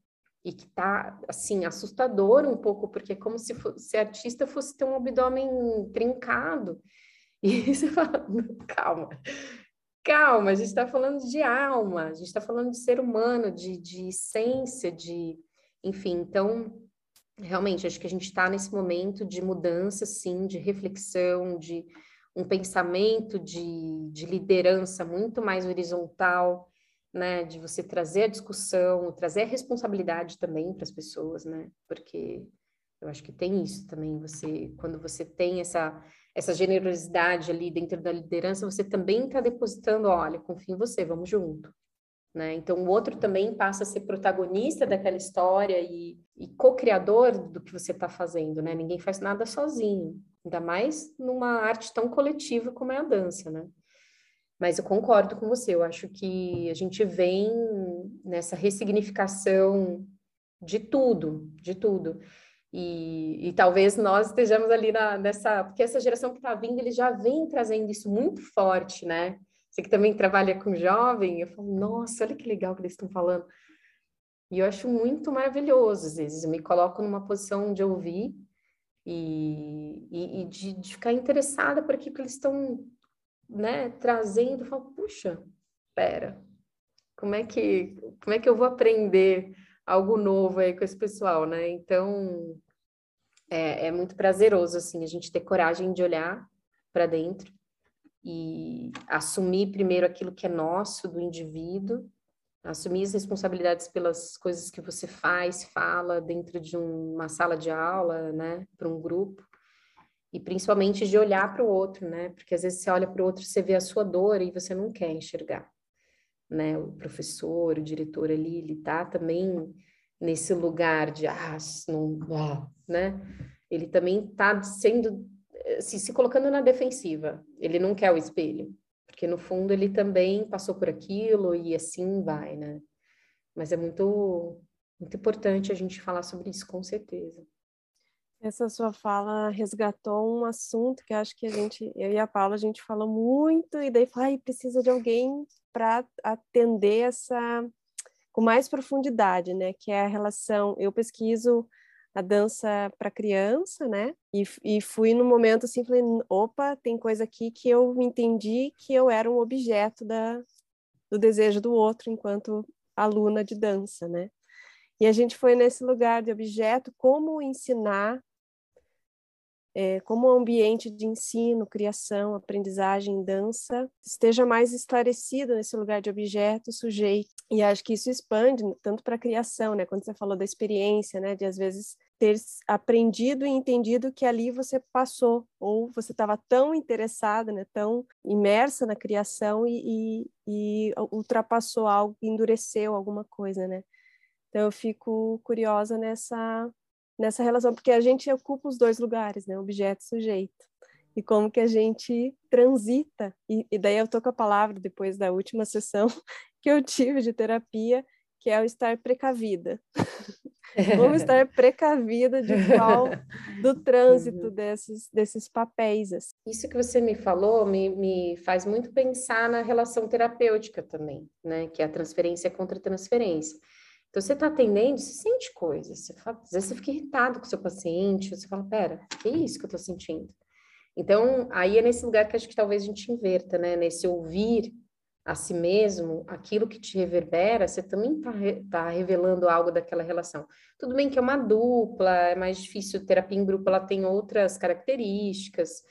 E que tá, assim, assustador um pouco, porque é como se, fosse, se artista fosse ter um abdômen trincado. E você fala, calma, calma, a gente está falando de alma, a gente está falando de ser humano, de, de essência, de, enfim, então realmente, acho que a gente está nesse momento de mudança, sim, de reflexão, de um pensamento de, de liderança muito mais horizontal, né, de você trazer a discussão, trazer a responsabilidade também para as pessoas, né, porque eu acho que tem isso também, você, quando você tem essa, essa generosidade ali dentro da liderança, você também está depositando, olha, confio em você, vamos junto, né? Então, o outro também passa a ser protagonista daquela história e, e co-criador do que você está fazendo, né? Ninguém faz nada sozinho, ainda mais numa arte tão coletiva como é a dança, né? Mas eu concordo com você, eu acho que a gente vem nessa ressignificação de tudo, de tudo. E, e talvez nós estejamos ali na, nessa, porque essa geração que está vindo, ele já vem trazendo isso muito forte, né? Você que também trabalha com jovem, eu falo, nossa, olha que legal que eles estão falando. E eu acho muito maravilhoso, às vezes, eu me coloco numa posição de ouvir e, e, e de, de, ficar interessada por aquilo que eles estão né, trazendo. Eu falo, puxa, pera, como é que, como é que eu vou aprender algo novo aí com esse pessoal, né? Então, é, é muito prazeroso, assim, a gente ter coragem de olhar para dentro e assumir primeiro aquilo que é nosso, do indivíduo, assumir as responsabilidades pelas coisas que você faz, fala dentro de uma sala de aula, né, para um grupo, e principalmente de olhar para o outro, né, porque às vezes você olha para o outro, você vê a sua dor e você não quer enxergar, né, o professor, o diretor ali, ele tá também nesse lugar de, ah, não, ah, né, ele também tá sendo se, se colocando na defensiva. Ele não quer o espelho, porque no fundo ele também passou por aquilo e assim vai, né? Mas é muito, muito importante a gente falar sobre isso, com certeza. Essa sua fala resgatou um assunto que acho que a gente, eu e a Paula, a gente falou muito, e daí falou, precisa de alguém para atender essa com mais profundidade, né? Que é a relação. Eu pesquiso a dança para criança, né? E, e fui no momento assim, falei, opa, tem coisa aqui que eu entendi que eu era um objeto da, do desejo do outro enquanto aluna de dança, né? E a gente foi nesse lugar de objeto, como ensinar é, como o ambiente de ensino, criação, aprendizagem, dança esteja mais esclarecido nesse lugar de objeto, sujeito. E acho que isso expande tanto para a criação, né? Quando você falou da experiência, né? De às vezes ter aprendido e entendido que ali você passou, ou você estava tão interessada, né, tão imersa na criação e, e, e, ultrapassou algo, endureceu alguma coisa, né? Então eu fico curiosa nessa nessa relação, porque a gente ocupa os dois lugares, né, objeto e sujeito. E como que a gente transita, e, e daí eu tô com a palavra depois da última sessão que eu tive de terapia, que é o estar precavida. Vamos estar precavida de qual do trânsito uhum. desses, desses papéis. Assim. Isso que você me falou me, me faz muito pensar na relação terapêutica também, né? Que é a transferência contra transferência. Então, você está atendendo, você sente coisas. Você fala, às vezes você fica irritado com o seu paciente, você fala, pera, que é isso que eu estou sentindo? Então, aí é nesse lugar que acho que talvez a gente inverta, né? Nesse ouvir a si mesmo, aquilo que te reverbera, você também está tá revelando algo daquela relação. Tudo bem que é uma dupla, é mais difícil, terapia em grupo, ela tem outras características,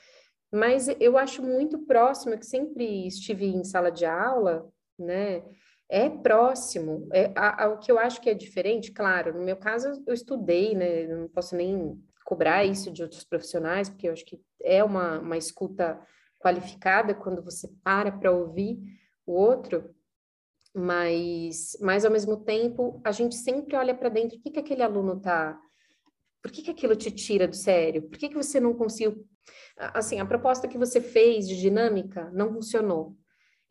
mas eu acho muito próximo, que sempre estive em sala de aula, né, é próximo, é, a, a, o que eu acho que é diferente, claro, no meu caso eu estudei, né, não posso nem cobrar isso de outros profissionais, porque eu acho que é uma, uma escuta qualificada quando você para para ouvir, o outro, mas, mas ao mesmo tempo a gente sempre olha para dentro, o que, que aquele aluno tá, por que, que aquilo te tira do sério? Por que, que você não conseguiu, assim, a proposta que você fez de dinâmica não funcionou.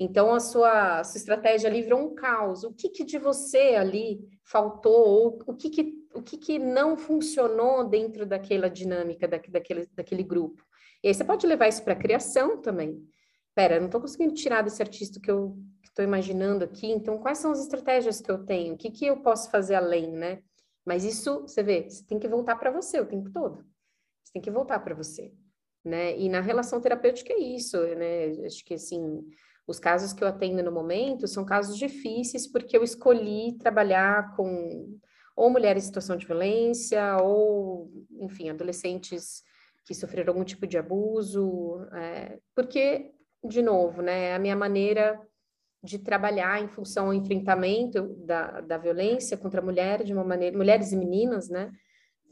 Então, a sua, a sua estratégia ali virou um caos. O que, que de você ali faltou? Ou o que, que, o que, que não funcionou dentro daquela dinâmica, da, daquele, daquele grupo? E aí você pode levar isso para a criação também pera, não estou conseguindo tirar desse artista que eu estou imaginando aqui, então quais são as estratégias que eu tenho? O que, que eu posso fazer além, né? Mas isso, você vê, você tem que voltar para você o tempo todo. Você tem que voltar para você, né? E na relação terapêutica é isso, né? Acho que, assim, os casos que eu atendo no momento são casos difíceis porque eu escolhi trabalhar com ou mulheres em situação de violência, ou, enfim, adolescentes que sofreram algum tipo de abuso, é, porque de novo, né, a minha maneira de trabalhar em função ao enfrentamento da, da violência contra a mulher de uma maneira, mulheres e meninas, né?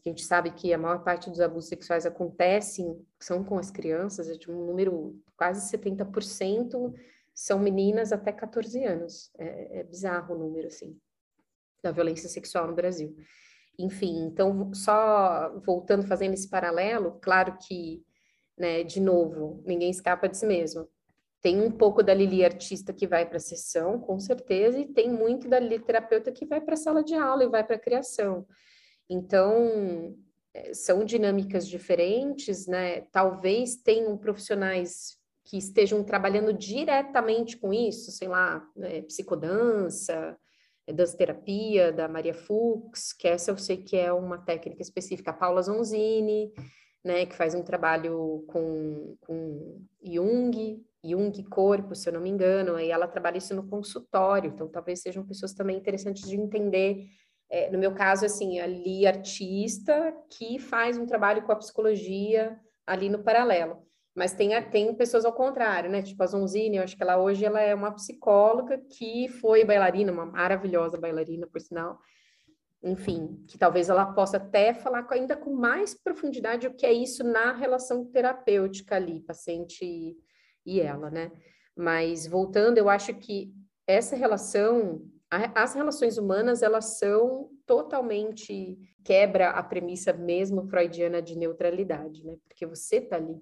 A gente sabe que a maior parte dos abusos sexuais acontecem, são com as crianças, é de um número quase 70% são meninas até 14 anos. É, é bizarro o número, assim, da violência sexual no Brasil. Enfim, então, só voltando, fazendo esse paralelo, claro que, né, de novo, ninguém escapa de si mesmo tem um pouco da Lili artista que vai para a sessão, com certeza, e tem muito da Lili terapeuta que vai para a sala de aula e vai para a criação. Então, é, são dinâmicas diferentes, né? Talvez tenham profissionais que estejam trabalhando diretamente com isso, sei lá, né? psicodança, é, dança terapia da Maria Fuchs, que essa eu sei que é uma técnica específica, a Paula Zonzini, né, que faz um trabalho com, com Jung, Jung Corpo, se eu não me engano, aí ela trabalha isso no consultório, então talvez sejam pessoas também interessantes de entender. É, no meu caso, assim, ali artista que faz um trabalho com a psicologia ali no paralelo. Mas tem, tem pessoas ao contrário, né? Tipo a Zonzini, eu acho que ela hoje ela é uma psicóloga que foi bailarina, uma maravilhosa bailarina, por sinal. Enfim, que talvez ela possa até falar ainda com mais profundidade o que é isso na relação terapêutica ali, paciente e ela, né? Mas voltando, eu acho que essa relação, as relações humanas, elas são totalmente quebra a premissa mesmo freudiana de neutralidade, né? Porque você tá ali.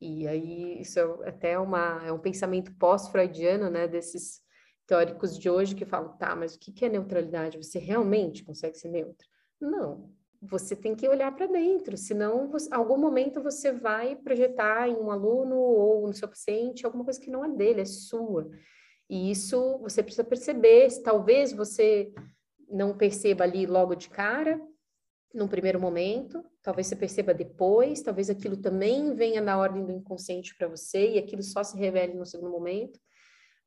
E aí isso é até uma, é um pensamento pós-freudiano, né? Desses teóricos de hoje que falam, tá, mas o que é neutralidade? Você realmente consegue ser neutro? Não, você tem que olhar para dentro, senão você, algum momento você vai projetar em um aluno ou no seu paciente alguma coisa que não é dele, é sua. E isso você precisa perceber, talvez você não perceba ali logo de cara, num primeiro momento, talvez você perceba depois, talvez aquilo também venha na ordem do inconsciente para você e aquilo só se revele no segundo momento.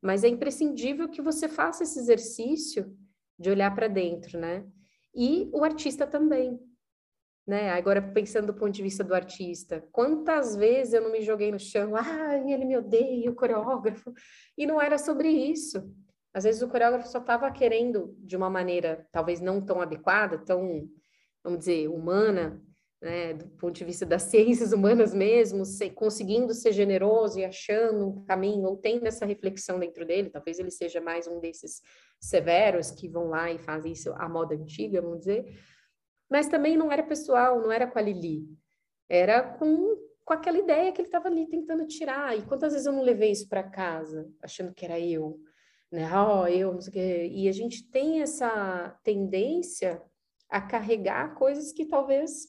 Mas é imprescindível que você faça esse exercício de olhar para dentro, né? e o artista também. Né? Agora, pensando do ponto de vista do artista, quantas vezes eu não me joguei no chão, ah, ele me odeia, o coreógrafo, e não era sobre isso. Às vezes o coreógrafo só estava querendo, de uma maneira talvez não tão adequada, tão vamos dizer, humana, né, do ponto de vista das ciências humanas mesmo, se, conseguindo ser generoso e achando um caminho, ou tendo essa reflexão dentro dele, talvez ele seja mais um desses severos que vão lá e fazem isso à moda antiga, vamos dizer, mas também não era pessoal, não era com a Lili, era com, com aquela ideia que ele estava ali tentando tirar, e quantas vezes eu não levei isso para casa, achando que era eu, né, oh, eu, não sei o quê, e a gente tem essa tendência a carregar coisas que talvez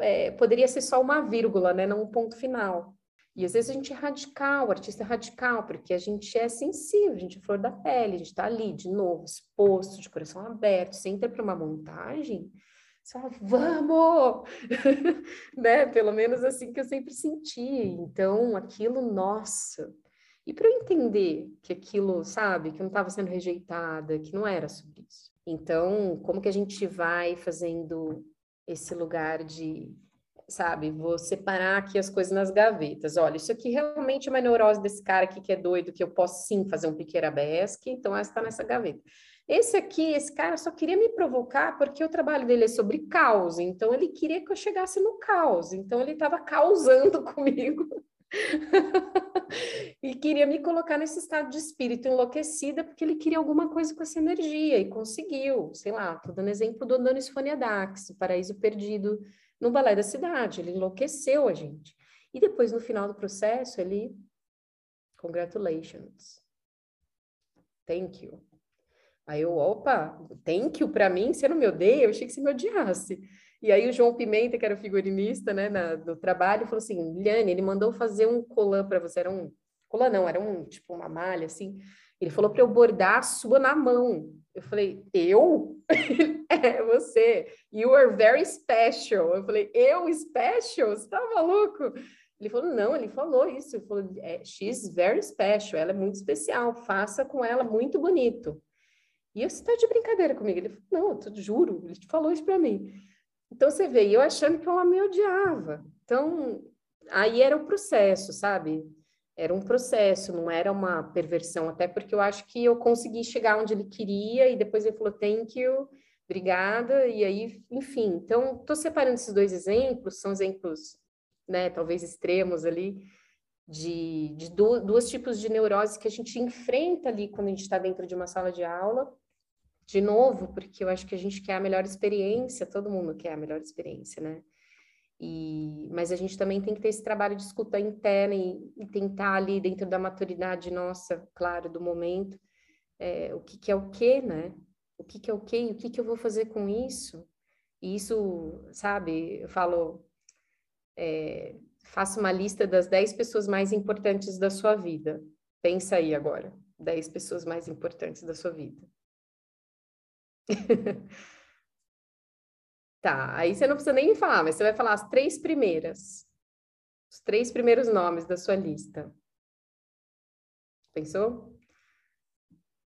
é, poderia ser só uma vírgula, né, não um ponto final. E às vezes a gente é radical, o artista é radical, porque a gente é sensível, a gente é flor da pele, a gente está ali, de novo, exposto, de coração aberto. Você entra para uma montagem, você fala, vamos! né? Pelo menos assim que eu sempre senti. Então, aquilo, nossa. E para eu entender que aquilo, sabe, que eu não estava sendo rejeitada, que não era. Então, como que a gente vai fazendo esse lugar de, sabe, vou separar aqui as coisas nas gavetas. Olha, isso aqui realmente é uma neurose desse cara aqui que é doido, que eu posso sim fazer um pique arabesque, então essa está nessa gaveta. Esse aqui, esse cara só queria me provocar porque o trabalho dele é sobre caos, então ele queria que eu chegasse no caos, então ele estava causando comigo. e queria me colocar nesse estado de espírito enlouquecida, porque ele queria alguma coisa com essa energia e conseguiu. Sei lá, estou dando exemplo do Adonis Foniadax, o Paraíso Perdido, no Balé da Cidade. Ele enlouqueceu a gente. E depois, no final do processo, ele. Congratulations. Thank you. Aí eu, opa, thank you para mim? Você não me odeia? Eu achei que você me odiasse. E aí o João Pimenta, que era o figurinista, né, na, do trabalho, falou assim, Liane, ele mandou fazer um colã para você, era um colã não, era um tipo uma malha assim. Ele falou para eu bordar a sua na mão. Eu falei, eu? é, você. You are very special. Eu falei, eu special? Você tá maluco? Ele falou, não, ele falou isso. Ele falou, é, she's very special. Ela é muito especial. Faça com ela muito bonito. E você está de brincadeira comigo? Ele falou, não, eu juro. Ele falou isso para mim. Então você vê, eu achando que ela me odiava. Então, aí era o processo, sabe? Era um processo, não era uma perversão, até porque eu acho que eu consegui chegar onde ele queria e depois ele falou thank you, obrigada, e aí, enfim. Então, estou separando esses dois exemplos, são exemplos, né, talvez extremos ali, de, de dois tipos de neurose que a gente enfrenta ali quando a gente está dentro de uma sala de aula, de novo, porque eu acho que a gente quer a melhor experiência, todo mundo quer a melhor experiência, né? E, mas a gente também tem que ter esse trabalho de escuta interna e, e tentar ali dentro da maturidade nossa, claro, do momento, é, o que, que, é o que, né? O que, que é o que e o que, que eu vou fazer com isso? E isso, sabe, eu falo, é, faça uma lista das 10 pessoas mais importantes da sua vida. Pensa aí agora, 10 pessoas mais importantes da sua vida. tá, aí você não precisa nem falar, mas você vai falar as três primeiras. Os três primeiros nomes da sua lista. Pensou?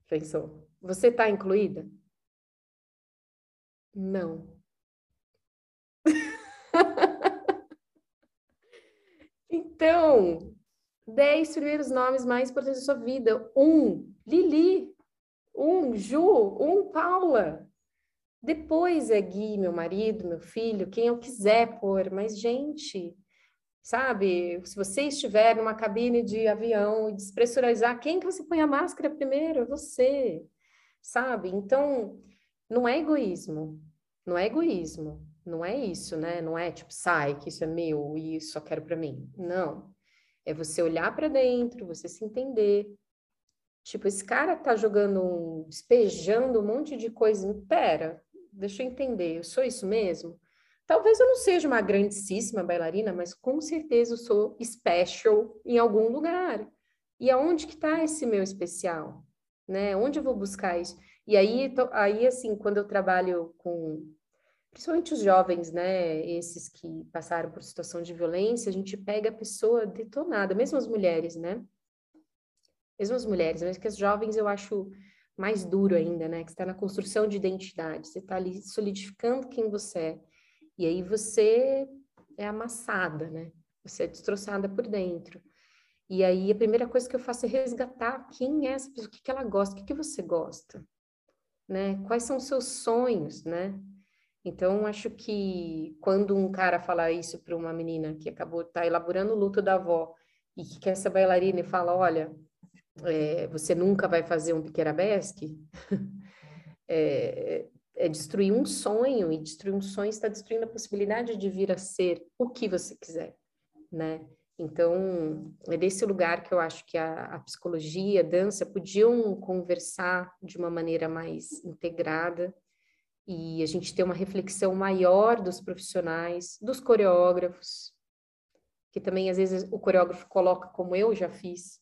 Pensou. Você está incluída? Não. então, dez primeiros nomes mais importantes da sua vida. Um, Lili um Ju, um Paula. Depois é Gui, meu marido, meu filho, quem eu quiser pôr, mas gente, sabe? Se você estiver numa cabine de avião e despressurizar, quem que você põe a máscara primeiro? É você, sabe? Então, não é egoísmo, não é egoísmo, não é isso, né? Não é tipo, sai, que isso é meu e só quero para mim. Não. É você olhar para dentro, você se entender, Tipo, esse cara tá jogando, despejando um monte de coisa. Pera, deixa eu entender, eu sou isso mesmo? Talvez eu não seja uma grandíssima bailarina, mas com certeza eu sou special em algum lugar. E aonde que está esse meu especial? Né? Onde eu vou buscar isso? E aí, aí assim, quando eu trabalho com principalmente os jovens, né, esses que passaram por situação de violência, a gente pega a pessoa detonada, mesmo as mulheres, né? Mesmo as mulheres, mas que as jovens eu acho mais duro ainda, né? Que está na construção de identidade, você está ali solidificando quem você é. E aí você é amassada, né? Você é destroçada por dentro. E aí a primeira coisa que eu faço é resgatar quem é essa pessoa, o que, que ela gosta, o que, que você gosta, né? Quais são os seus sonhos, né? Então, acho que quando um cara fala isso para uma menina que acabou tá elaborando o luto da avó e que quer essa bailarina e fala, olha, é, você nunca vai fazer um piquerabesque, é, é destruir um sonho, e destruir um sonho está destruindo a possibilidade de vir a ser o que você quiser, né? Então, é desse lugar que eu acho que a, a psicologia, a dança podiam conversar de uma maneira mais integrada e a gente ter uma reflexão maior dos profissionais, dos coreógrafos, que também às vezes o coreógrafo coloca, como eu já fiz,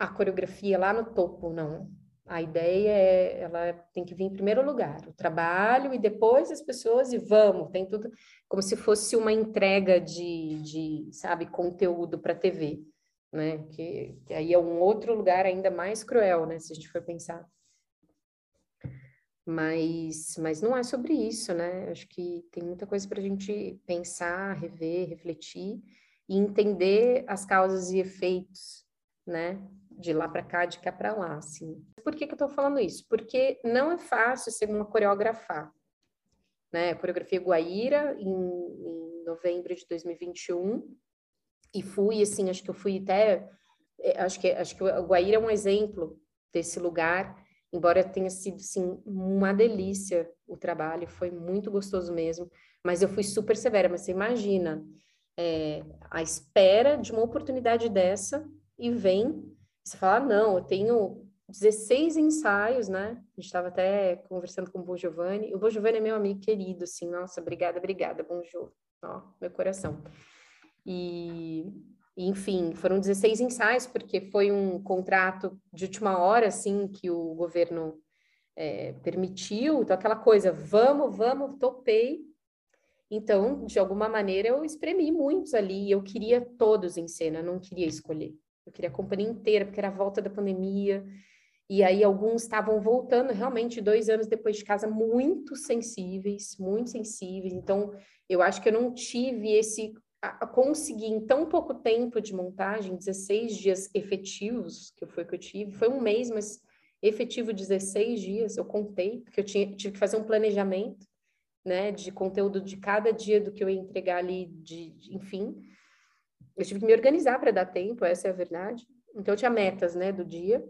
a coreografia lá no topo, não. A ideia é, ela tem que vir em primeiro lugar, o trabalho e depois as pessoas e vamos, tem tudo como se fosse uma entrega de, de sabe, conteúdo para TV, né? Que, que aí é um outro lugar ainda mais cruel, né? Se a gente for pensar. Mas, mas não é sobre isso, né? Acho que tem muita coisa para a gente pensar, rever, refletir e entender as causas e efeitos, né? De lá para cá, de cá para lá, assim. Por que, que eu estou falando isso? Porque não é fácil ser uma coreografar, né? Coreografia Guaíra em, em novembro de 2021 e fui, assim, acho que eu fui até, é, acho que acho que o Guaíra é um exemplo desse lugar embora tenha sido sim uma delícia o trabalho, foi muito gostoso mesmo, mas eu fui super severa. Mas você imagina é, a espera de uma oportunidade dessa e vem, você fala, ah, não, eu tenho 16 ensaios, né? A gente estava até conversando com o Bon Giovanni. O Bon Giovanni é meu amigo querido, assim, nossa, obrigada, obrigada, Bon Giovanni, ó, meu coração. E enfim, foram 16 ensaios, porque foi um contrato de última hora, assim, que o governo é, permitiu. Então, aquela coisa, vamos, vamos, topei. Então, de alguma maneira, eu espremi muitos ali. Eu queria todos em cena, não queria escolher. Eu queria a companhia inteira, porque era a volta da pandemia. E aí, alguns estavam voltando, realmente, dois anos depois de casa, muito sensíveis, muito sensíveis. Então, eu acho que eu não tive esse a, conseguir em tão pouco tempo de montagem, 16 dias efetivos, que foi que eu tive, foi um mês, mas efetivo 16 dias, eu contei, porque eu tinha, tive que fazer um planejamento, né, de conteúdo de cada dia do que eu ia entregar ali, de, de enfim. Eu tive que me organizar para dar tempo, essa é a verdade. Então, eu tinha metas, né, do dia.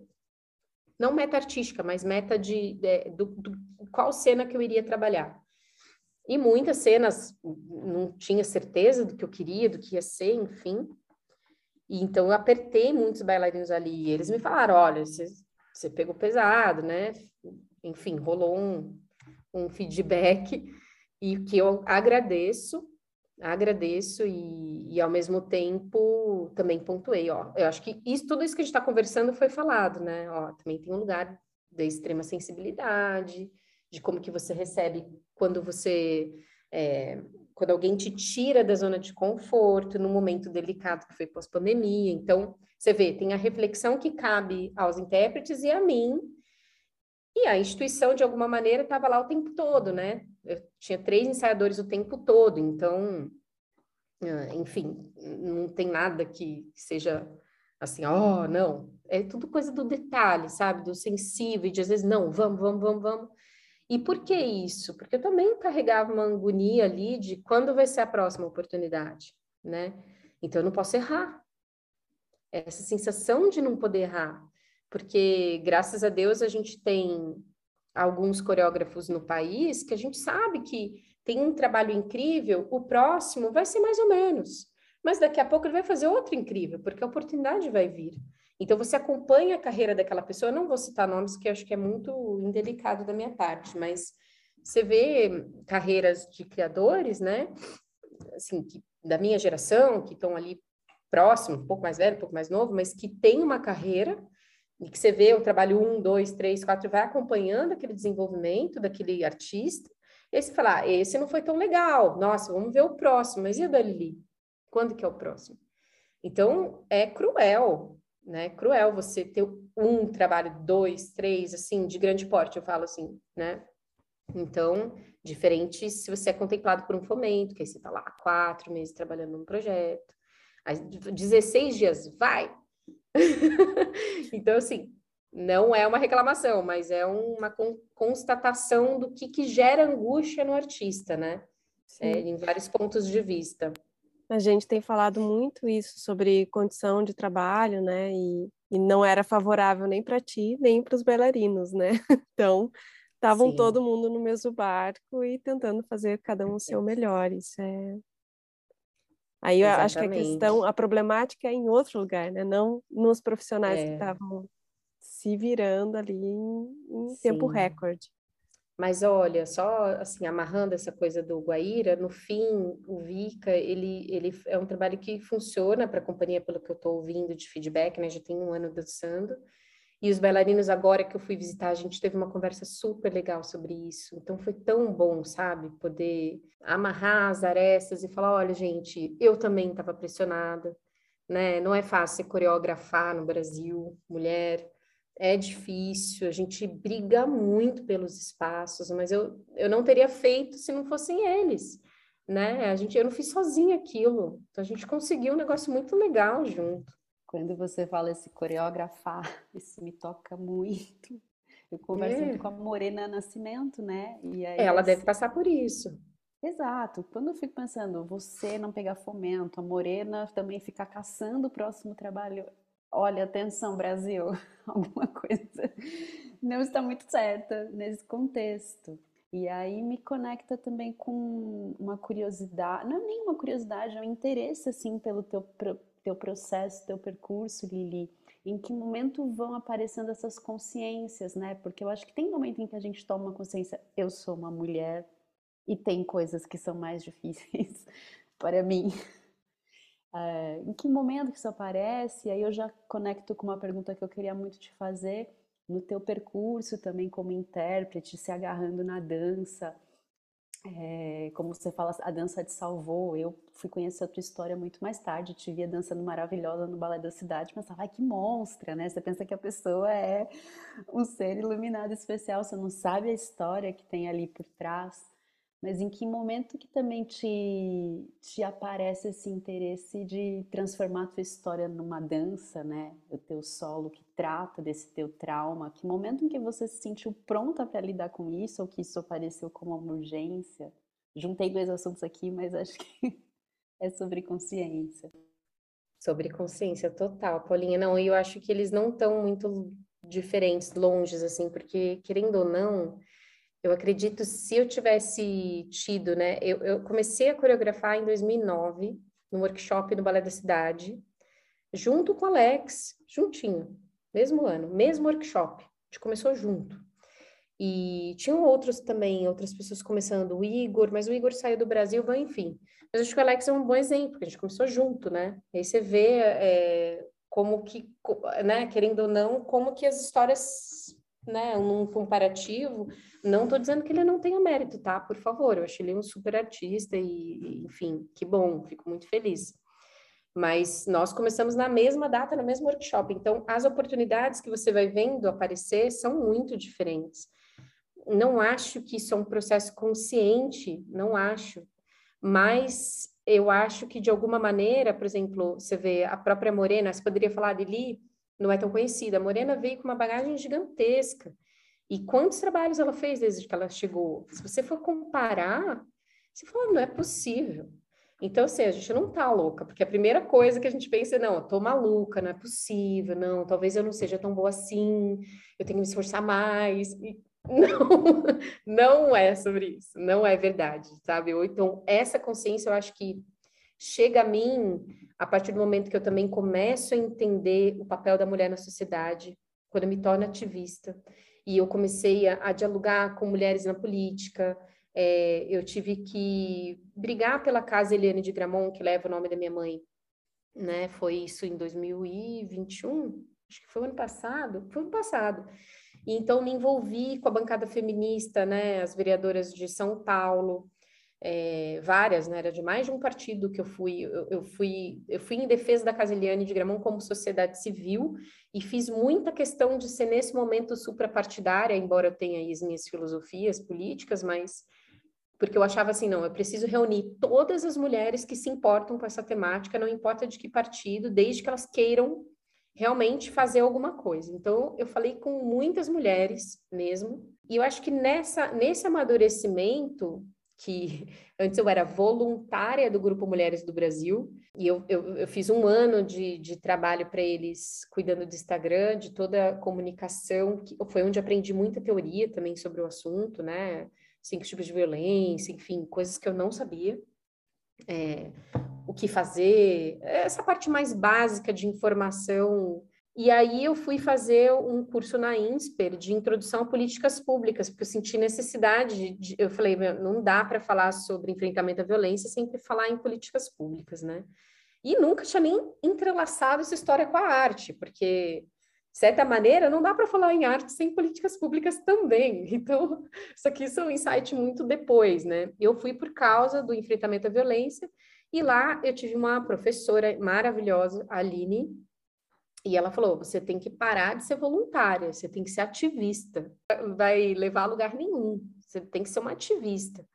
Não meta artística, mas meta de, de do, do, qual cena que eu iria trabalhar. E muitas cenas não tinha certeza do que eu queria, do que ia ser, enfim. E então eu apertei muitos bailarinos ali. E eles me falaram: olha, você, você pegou pesado, né? Enfim, rolou um, um feedback e que eu agradeço, agradeço e, e ao mesmo tempo também pontuei, ó. Eu acho que isso, tudo isso que a gente está conversando foi falado, né? Ó, também tem um lugar da extrema sensibilidade, de como que você recebe quando você é, quando alguém te tira da zona de conforto num momento delicado que foi pós-pandemia. Então, você vê, tem a reflexão que cabe aos intérpretes e a mim, e a instituição, de alguma maneira, estava lá o tempo todo, né? Eu tinha três ensaiadores o tempo todo, então, enfim, não tem nada que seja assim, ó, oh, não. É tudo coisa do detalhe, sabe? Do sensível, de às vezes, não, vamos, vamos, vamos, vamos. E por que isso? Porque eu também carregava uma agonia ali de quando vai ser a próxima oportunidade, né? Então eu não posso errar. Essa sensação de não poder errar, porque graças a Deus a gente tem alguns coreógrafos no país que a gente sabe que tem um trabalho incrível, o próximo vai ser mais ou menos, mas daqui a pouco ele vai fazer outro incrível, porque a oportunidade vai vir. Então, você acompanha a carreira daquela pessoa, eu não vou citar nomes, que acho que é muito indelicado da minha parte, mas você vê carreiras de criadores, né, assim, que, da minha geração, que estão ali próximo, um pouco mais velho, um pouco mais novo, mas que tem uma carreira e que você vê o trabalho um, dois, três, quatro, vai acompanhando aquele desenvolvimento daquele artista, e aí você fala, ah, esse não foi tão legal, nossa, vamos ver o próximo, mas e a da? Quando que é o próximo? Então, é cruel, né? Cruel você ter um trabalho, dois, três, assim, de grande porte, eu falo assim, né? Então, diferente se você é contemplado por um fomento, que aí você está lá quatro meses trabalhando num projeto, aí 16 dias, vai! então, assim, Não é uma reclamação, mas é uma constatação do que, que gera angústia no artista, né? É, em vários pontos de vista. A gente tem falado muito isso sobre condição de trabalho, né? E, e não era favorável nem para ti, nem para os bailarinos, né? Então, estavam todo mundo no mesmo barco e tentando fazer cada um o seu melhor. Isso é. Aí eu Exatamente. acho que a questão, a problemática é em outro lugar, né? Não nos profissionais é. que estavam se virando ali em, em tempo recorde. Mas olha, só assim, amarrando essa coisa do Guaíra, no fim, o Vica, ele, ele é um trabalho que funciona para a companhia, pelo que eu estou ouvindo de feedback, né? Já tem um ano dançando. E os bailarinos, agora que eu fui visitar, a gente teve uma conversa super legal sobre isso. Então foi tão bom, sabe? Poder amarrar as arestas e falar: olha, gente, eu também estava pressionada, né? Não é fácil coreografar no Brasil, mulher é difícil, a gente briga muito pelos espaços, mas eu, eu não teria feito se não fossem eles, né? A gente, eu não fiz sozinha aquilo, então a gente conseguiu um negócio muito legal junto. Quando você fala esse coreografar, isso me toca muito. Eu converso é. muito com a Morena Nascimento, né? E aí, Ela deve passar por isso. Exato. Quando eu fico pensando, você não pegar fomento, a Morena também ficar caçando o próximo trabalho, olha, atenção, Brasil, alguma coisa não está muito certa nesse contexto. E aí me conecta também com uma curiosidade, não é nem uma curiosidade, é um interesse assim pelo teu, teu processo, teu percurso, Lili. Em que momento vão aparecendo essas consciências, né? Porque eu acho que tem momento em que a gente toma uma consciência, eu sou uma mulher e tem coisas que são mais difíceis para mim é, em que momento que isso aparece? Aí eu já conecto com uma pergunta que eu queria muito te fazer no teu percurso também como intérprete, se agarrando na dança. É, como você fala, a dança te salvou. Eu fui conhecer a tua história muito mais tarde, te via dançando maravilhosa no Balé da Cidade, pensava, ai que monstra, né? Você pensa que a pessoa é um ser iluminado especial, você não sabe a história que tem ali por trás. Mas em que momento que também te, te aparece esse interesse de transformar a tua história numa dança, né? O teu solo que trata desse teu trauma. Que momento em que você se sentiu pronta para lidar com isso ou que isso apareceu como uma urgência? Juntei dois assuntos aqui, mas acho que é sobre consciência. Sobre consciência total, Paulinha. Não, eu acho que eles não estão muito diferentes, longes, assim, porque querendo ou não, eu acredito, se eu tivesse tido, né? Eu, eu comecei a coreografar em 2009, no workshop no Balé da Cidade, junto com o Alex, juntinho, mesmo ano, mesmo workshop. A gente começou junto. E tinham outros também, outras pessoas começando, o Igor, mas o Igor saiu do Brasil, enfim. Mas acho que o Alex é um bom exemplo, porque a gente começou junto, né? Aí você vê é, como que, né, querendo ou não, como que as histórias, né, num comparativo, não estou dizendo que ele não tenha mérito, tá? Por favor, eu acho ele um super artista e, enfim, que bom, fico muito feliz. Mas nós começamos na mesma data, no mesmo workshop. Então, as oportunidades que você vai vendo aparecer são muito diferentes. Não acho que isso é um processo consciente, não acho. Mas eu acho que, de alguma maneira, por exemplo, você vê a própria Morena, você poderia falar de Lili, não é tão conhecida. A Morena veio com uma bagagem gigantesca. E quantos trabalhos ela fez desde que ela chegou? Se você for comparar, você fala, não é possível. Então, assim, a gente não tá louca, porque a primeira coisa que a gente pensa é, não, eu tô maluca, não é possível, não, talvez eu não seja tão boa assim, eu tenho que me esforçar mais. E não, não é sobre isso, não é verdade, sabe? Ou então, essa consciência eu acho que chega a mim a partir do momento que eu também começo a entender o papel da mulher na sociedade, quando eu me torno ativista e eu comecei a, a dialogar com mulheres na política. É, eu tive que brigar pela casa Eliane de Gramont, que leva o nome da minha mãe. Né? Foi isso em 2021, acho que foi ano passado, foi ano passado. E então me envolvi com a bancada feminista, né? As vereadoras de São Paulo, é, várias, né? Era de mais de um partido que eu fui, eu, eu, fui, eu fui em defesa da Casiliane de Gramont como sociedade civil e fiz muita questão de ser nesse momento suprapartidária, embora eu tenha aí as minhas filosofias políticas, mas porque eu achava assim, não, eu preciso reunir todas as mulheres que se importam com essa temática, não importa de que partido, desde que elas queiram realmente fazer alguma coisa. Então, eu falei com muitas mulheres mesmo, e eu acho que nessa, nesse amadurecimento, que antes eu era voluntária do Grupo Mulheres do Brasil, e eu, eu, eu fiz um ano de, de trabalho para eles, cuidando do Instagram, de toda a comunicação, que foi onde aprendi muita teoria também sobre o assunto, né? Cinco tipos de violência, enfim, coisas que eu não sabia. É, o que fazer, essa parte mais básica de informação e aí eu fui fazer um curso na INSPER de introdução a políticas públicas, porque eu senti necessidade de, eu falei, não dá para falar sobre enfrentamento à violência sem falar em políticas públicas, né? E nunca tinha nem entrelaçado essa história com a arte, porque de certa maneira não dá para falar em arte sem políticas públicas também. Então, isso aqui é um insight muito depois, né? Eu fui por causa do enfrentamento à violência e lá eu tive uma professora maravilhosa, Aline, e ela falou: você tem que parar de ser voluntária, você tem que ser ativista. Vai levar a lugar nenhum. Você tem que ser uma ativista.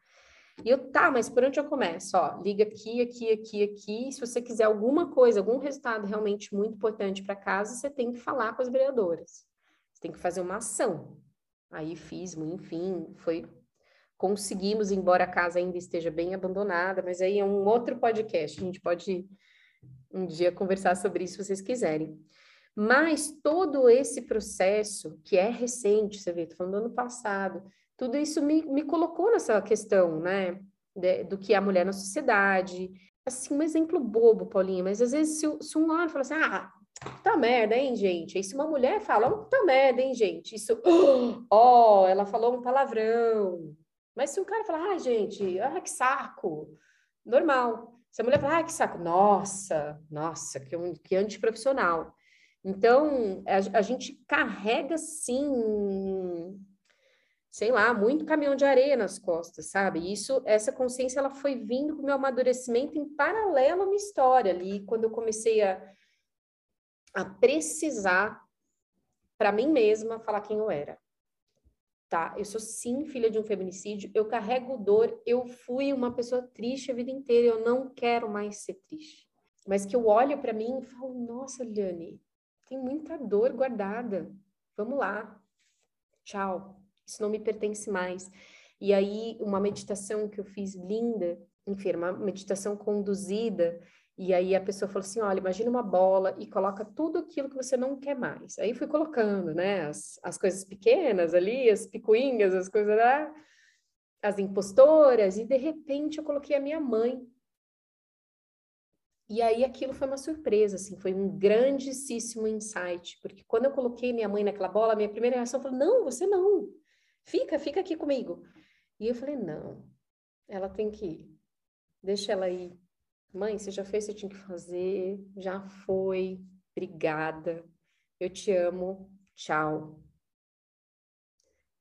E eu, tá, mas por onde eu começo? Ó, liga aqui, aqui, aqui, aqui. Se você quiser alguma coisa, algum resultado realmente muito importante para casa, você tem que falar com as vereadoras. Você tem que fazer uma ação. Aí fiz, enfim, foi. Conseguimos, embora a casa ainda esteja bem abandonada, mas aí é um outro podcast. A gente pode um dia conversar sobre isso se vocês quiserem. Mas todo esse processo, que é recente, você vê, estou falando do ano passado, tudo isso me, me colocou nessa questão, né? De, do que é a mulher na sociedade. Assim, um exemplo bobo, Paulinha, mas às vezes se, se um homem fala assim, ah, tá merda, hein, gente? Aí se uma mulher fala, tá merda, hein, gente? Isso, ó, oh, ela falou um palavrão. Mas se um cara falar, ah, gente, ah, que saco, normal. Se a mulher falar, ah, que saco, nossa, nossa, que, que antiprofissional. Então, a, a gente carrega, sim, sei lá, muito caminhão de areia nas costas, sabe? Isso, essa consciência, ela foi vindo com o meu amadurecimento em paralelo à minha história ali, quando eu comecei a, a precisar para mim mesma falar quem eu era. Tá, eu sou sim filha de um feminicídio, eu carrego dor, eu fui uma pessoa triste a vida inteira, eu não quero mais ser triste. Mas que eu olho para mim e falo, nossa, Liane, tem muita dor guardada. Vamos lá. Tchau. Isso não me pertence mais. E aí, uma meditação que eu fiz linda, enfim, uma meditação conduzida, e aí a pessoa falou assim: olha, imagina uma bola e coloca tudo aquilo que você não quer mais. Aí fui colocando, né? As, as coisas pequenas ali, as picuinhas, as coisas lá, as impostoras, e de repente eu coloquei a minha mãe e aí aquilo foi uma surpresa, assim, foi um grandíssimo insight, porque quando eu coloquei minha mãe naquela bola, minha primeira reação foi: não, você não, fica, fica aqui comigo. E eu falei: não, ela tem que ir, deixa ela ir. Mãe, você já fez o que tinha que fazer, já foi, obrigada, eu te amo, tchau.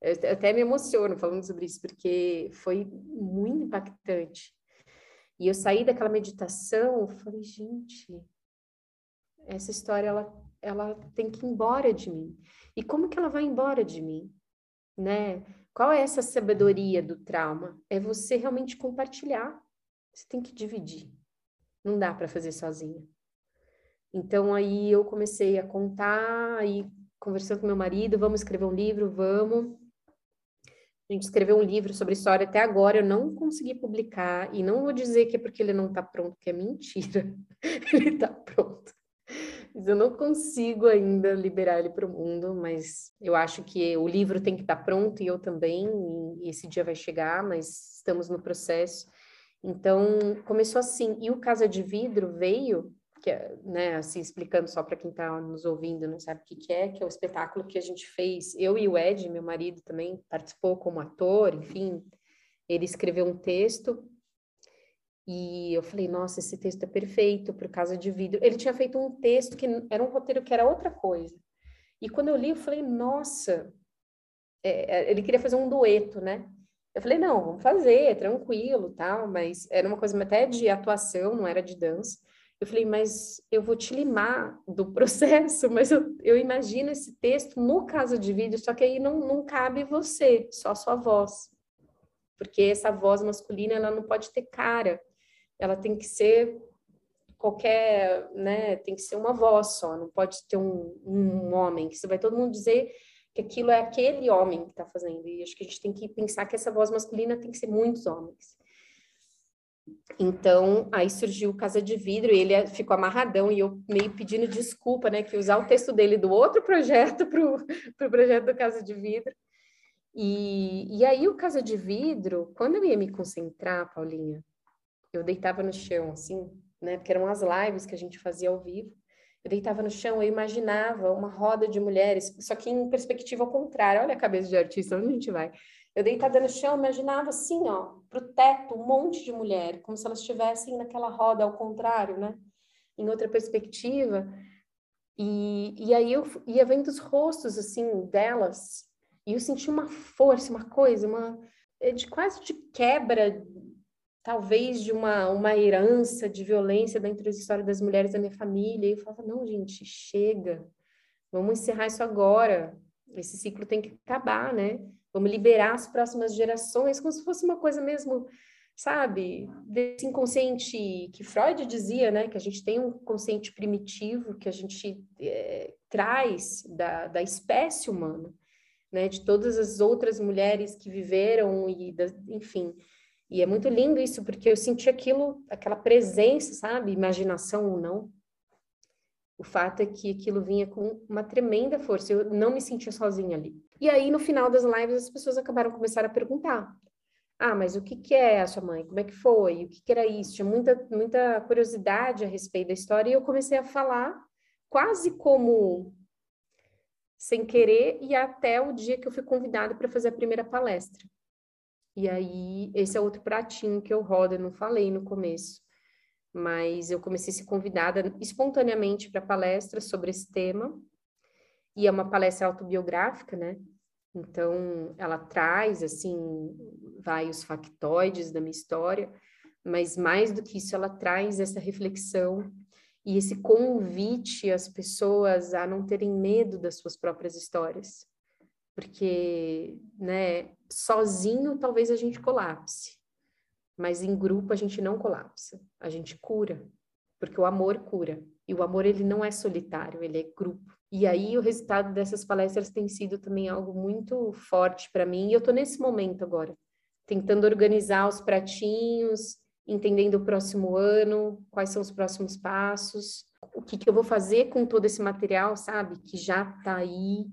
Eu até me emociono falando sobre isso, porque foi muito impactante. E eu saí daquela meditação, falei, gente, essa história ela, ela tem que ir embora de mim. E como que ela vai embora de mim? Né? Qual é essa sabedoria do trauma? É você realmente compartilhar. Você tem que dividir. Não dá para fazer sozinha. Então aí eu comecei a contar, aí conversando com meu marido, vamos escrever um livro, vamos. A gente escreveu um livro sobre história até agora, eu não consegui publicar, e não vou dizer que é porque ele não está pronto, que é mentira. ele está pronto. Mas eu não consigo ainda liberar ele para o mundo, mas eu acho que o livro tem que estar tá pronto e eu também, e esse dia vai chegar, mas estamos no processo. Então, começou assim. E o Casa de Vidro veio que é, né, assim, explicando só para quem está nos ouvindo, não sabe o que, que é, que é o espetáculo que a gente fez, eu e o Ed, meu marido também participou como ator, enfim, ele escreveu um texto e eu falei, nossa, esse texto é perfeito para Casa de Vidro. Ele tinha feito um texto que era um roteiro que era outra coisa. E quando eu li, eu falei, nossa, é, é ele queria fazer um dueto, né? Eu falei, não, vamos fazer, tranquilo, tal, mas era uma coisa até de atuação, não era de dança. Eu falei, mas eu vou te limar do processo, mas eu, eu imagino esse texto no caso de vídeo, só que aí não, não cabe você, só sua voz. Porque essa voz masculina, ela não pode ter cara, ela tem que ser qualquer, né, tem que ser uma voz só, não pode ter um, um homem, que você vai todo mundo dizer que aquilo é aquele homem que está fazendo. E acho que a gente tem que pensar que essa voz masculina tem que ser muitos homens. Então, aí surgiu Casa de Vidro e ele ficou amarradão e eu meio pedindo desculpa, né, que usar o texto dele do outro projeto para o pro projeto do Casa de Vidro. E, e aí o Casa de Vidro, quando eu ia me concentrar, Paulinha, eu deitava no chão, assim, né, porque eram as lives que a gente fazia ao vivo, eu deitava no chão, eu imaginava uma roda de mulheres, só que em perspectiva ao contrário, olha a cabeça de artista, onde a gente vai? Eu deitada no chão, imaginava assim, ó, pro teto, um monte de mulher, como se elas estivessem naquela roda ao contrário, né? Em outra perspectiva. E, e aí eu ia vendo os rostos, assim, delas, e eu senti uma força, uma coisa, uma é de quase de quebra, talvez de uma, uma herança de violência da história das mulheres da minha família. E eu falava, não, gente, chega, vamos encerrar isso agora. Esse ciclo tem que acabar, né? Vamos liberar as próximas gerações, como se fosse uma coisa mesmo, sabe, desse inconsciente que Freud dizia, né? Que a gente tem um consciente primitivo que a gente é, traz da, da espécie humana, né? De todas as outras mulheres que viveram e, da, enfim. E é muito lindo isso, porque eu senti aquilo, aquela presença, sabe? Imaginação ou não. O fato é que aquilo vinha com uma tremenda força. Eu não me sentia sozinha ali. E aí, no final das lives, as pessoas acabaram começar a perguntar. Ah, mas o que, que é a sua mãe? Como é que foi? O que, que era isso? Tinha muita, muita curiosidade a respeito da história e eu comecei a falar quase como sem querer e até o dia que eu fui convidada para fazer a primeira palestra. E aí, esse é outro pratinho que eu rodo, eu não falei no começo, mas eu comecei a ser convidada espontaneamente para palestra sobre esse tema e é uma palestra autobiográfica, né? Então, ela traz, assim, vários factoides da minha história, mas mais do que isso, ela traz essa reflexão e esse convite às pessoas a não terem medo das suas próprias histórias. Porque, né, sozinho talvez a gente colapse, mas em grupo a gente não colapsa, a gente cura, porque o amor cura. E o amor ele não é solitário, ele é grupo. E aí o resultado dessas palestras tem sido também algo muito forte para mim. E eu estou nesse momento agora, tentando organizar os pratinhos, entendendo o próximo ano, quais são os próximos passos, o que, que eu vou fazer com todo esse material, sabe, que já está aí,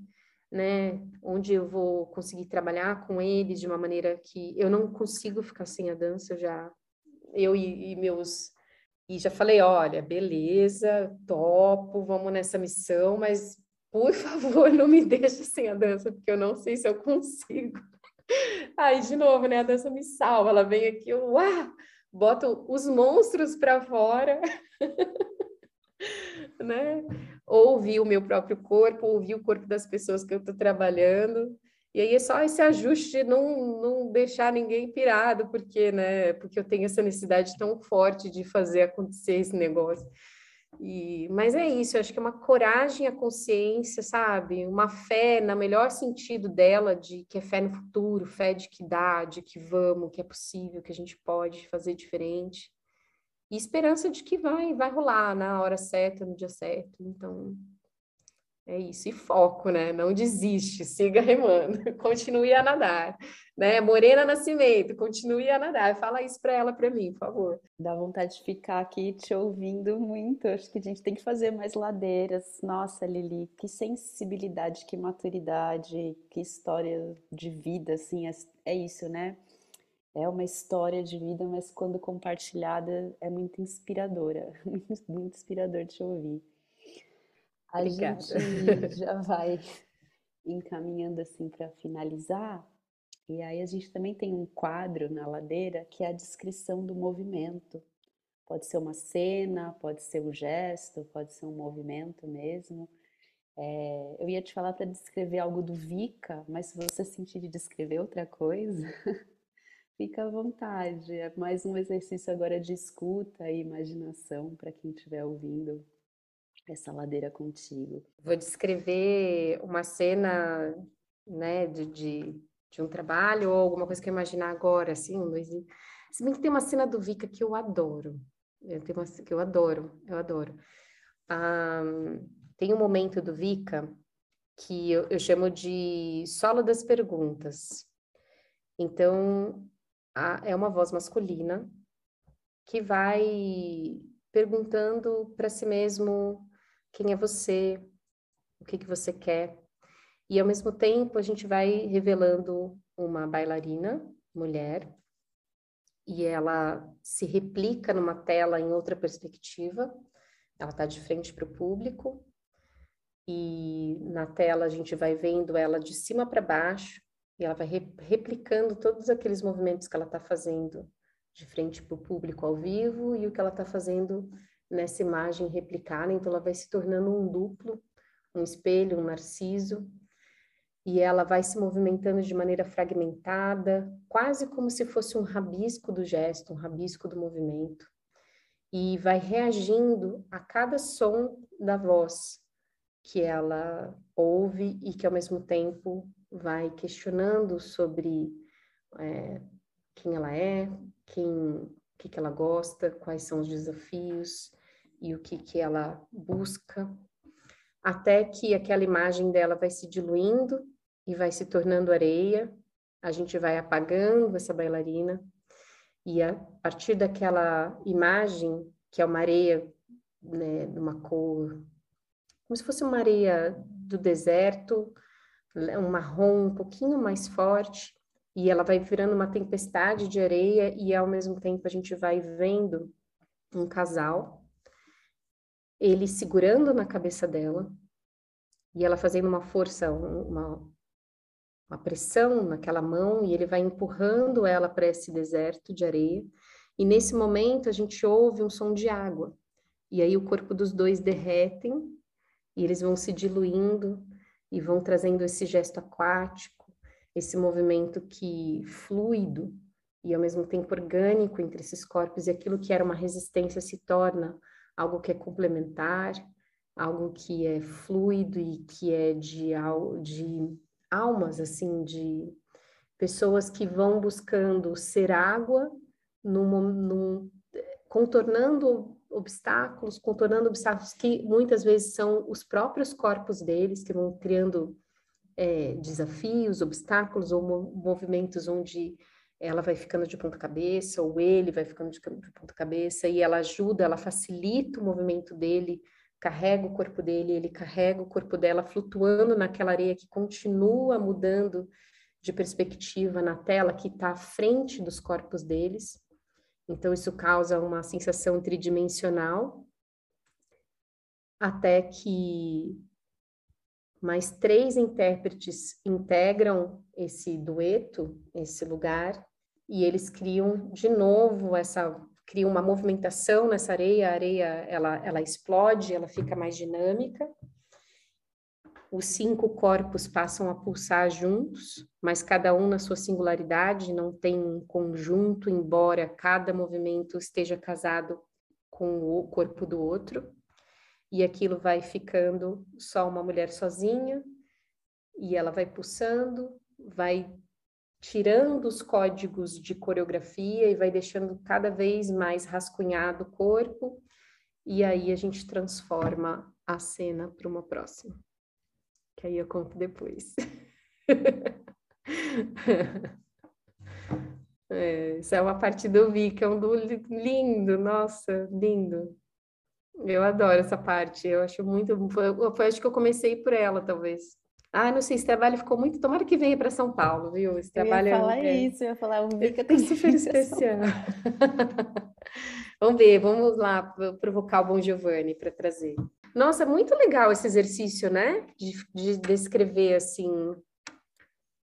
né, onde eu vou conseguir trabalhar com eles de uma maneira que eu não consigo ficar sem a dança, eu já, eu e, e meus e já falei, olha, beleza, topo, vamos nessa missão, mas por favor, não me deixe sem a dança, porque eu não sei se eu consigo. Aí, de novo, né? A dança me salva, ela vem aqui, uau, boto os monstros para fora, né? Ouvir o meu próprio corpo, ouvir o corpo das pessoas que eu estou trabalhando. E aí é só esse ajuste de não, não deixar ninguém pirado, porque, né, porque eu tenho essa necessidade tão forte de fazer acontecer esse negócio. E, mas é isso, eu acho que é uma coragem à consciência, sabe? Uma fé, no melhor sentido dela, de que é fé no futuro, fé de que dá, de que vamos, que é possível, que a gente pode fazer diferente. E esperança de que vai, vai rolar na hora certa, no dia certo. Então, é isso, e foco, né? Não desiste, siga remando, continue a nadar, né? Morena Nascimento, continue a nadar. Fala isso para ela, para mim, por favor. Dá vontade de ficar aqui te ouvindo muito. Acho que a gente tem que fazer mais ladeiras. Nossa, Lili, que sensibilidade, que maturidade, que história de vida, assim, é, é isso, né? É uma história de vida, mas quando compartilhada é muito inspiradora, muito inspirador de te ouvir. A Obrigada. gente já vai encaminhando assim para finalizar. E aí a gente também tem um quadro na ladeira que é a descrição do movimento. Pode ser uma cena, pode ser um gesto, pode ser um movimento mesmo. É, eu ia te falar para descrever algo do Vika, mas se você sentir de descrever outra coisa, fica à vontade. É mais um exercício agora de escuta e imaginação para quem estiver ouvindo essa ladeira contigo? Vou descrever uma cena, né, de, de, de um trabalho ou alguma coisa que eu imaginar agora, assim, um, dois, se bem que tem uma cena do Vika que eu adoro. Eu tenho uma que eu adoro, eu adoro. Ah, tem um momento do Vika que eu, eu chamo de solo das perguntas. Então, a, é uma voz masculina que vai perguntando para si mesmo quem é você, o que, que você quer. E ao mesmo tempo a gente vai revelando uma bailarina, mulher, e ela se replica numa tela em outra perspectiva. Ela está de frente para o público e na tela a gente vai vendo ela de cima para baixo e ela vai re replicando todos aqueles movimentos que ela está fazendo de frente para o público ao vivo e o que ela está fazendo nessa imagem replicada. Então ela vai se tornando um duplo, um espelho, um narciso e ela vai se movimentando de maneira fragmentada, quase como se fosse um rabisco do gesto, um rabisco do movimento, e vai reagindo a cada som da voz que ela ouve e que ao mesmo tempo vai questionando sobre é, quem ela é, quem, o que, que ela gosta, quais são os desafios e o que, que ela busca até que aquela imagem dela vai se diluindo e vai se tornando areia, a gente vai apagando essa bailarina, e a partir daquela imagem, que é uma areia né, de uma cor, como se fosse uma areia do deserto, um marrom um pouquinho mais forte, e ela vai virando uma tempestade de areia, e ao mesmo tempo a gente vai vendo um casal, ele segurando na cabeça dela, e ela fazendo uma força, uma, uma pressão naquela mão e ele vai empurrando ela para esse deserto de areia. E nesse momento a gente ouve um som de água. E aí o corpo dos dois derretem e eles vão se diluindo e vão trazendo esse gesto aquático, esse movimento que fluido e ao mesmo tempo orgânico entre esses corpos e aquilo que era uma resistência se torna algo que é complementar, algo que é fluido e que é de, de almas assim de pessoas que vão buscando ser água num, num, contornando obstáculos, contornando obstáculos que muitas vezes são os próprios corpos deles que vão criando é, desafios, obstáculos ou movimentos onde ela vai ficando de ponta cabeça ou ele vai ficando de ponta cabeça e ela ajuda, ela facilita o movimento dele carrega o corpo dele, ele carrega o corpo dela flutuando naquela areia que continua mudando de perspectiva na tela que está à frente dos corpos deles. Então, isso causa uma sensação tridimensional, até que mais três intérpretes integram esse dueto, esse lugar, e eles criam de novo essa cria uma movimentação nessa areia, a areia ela, ela explode, ela fica mais dinâmica. Os cinco corpos passam a pulsar juntos, mas cada um na sua singularidade, não tem um conjunto, embora cada movimento esteja casado com o corpo do outro. E aquilo vai ficando só uma mulher sozinha, e ela vai pulsando, vai tirando os códigos de coreografia e vai deixando cada vez mais rascunhado o corpo, e aí a gente transforma a cena para uma próxima. Que aí eu conto depois. é, isso é uma parte do Vika, é um do lindo, nossa, lindo. Eu adoro essa parte, eu acho muito. Foi, acho que eu comecei por ela, talvez. Ah, não sei, esse trabalho ficou muito. Tomara que venha para São Paulo, viu? Esse trabalho eu ia falar é... isso, eu ia falar, o Vika tem super especial. vamos ver, vamos lá provocar o Bom Giovanni para trazer. Nossa, muito legal esse exercício, né? De, de descrever assim.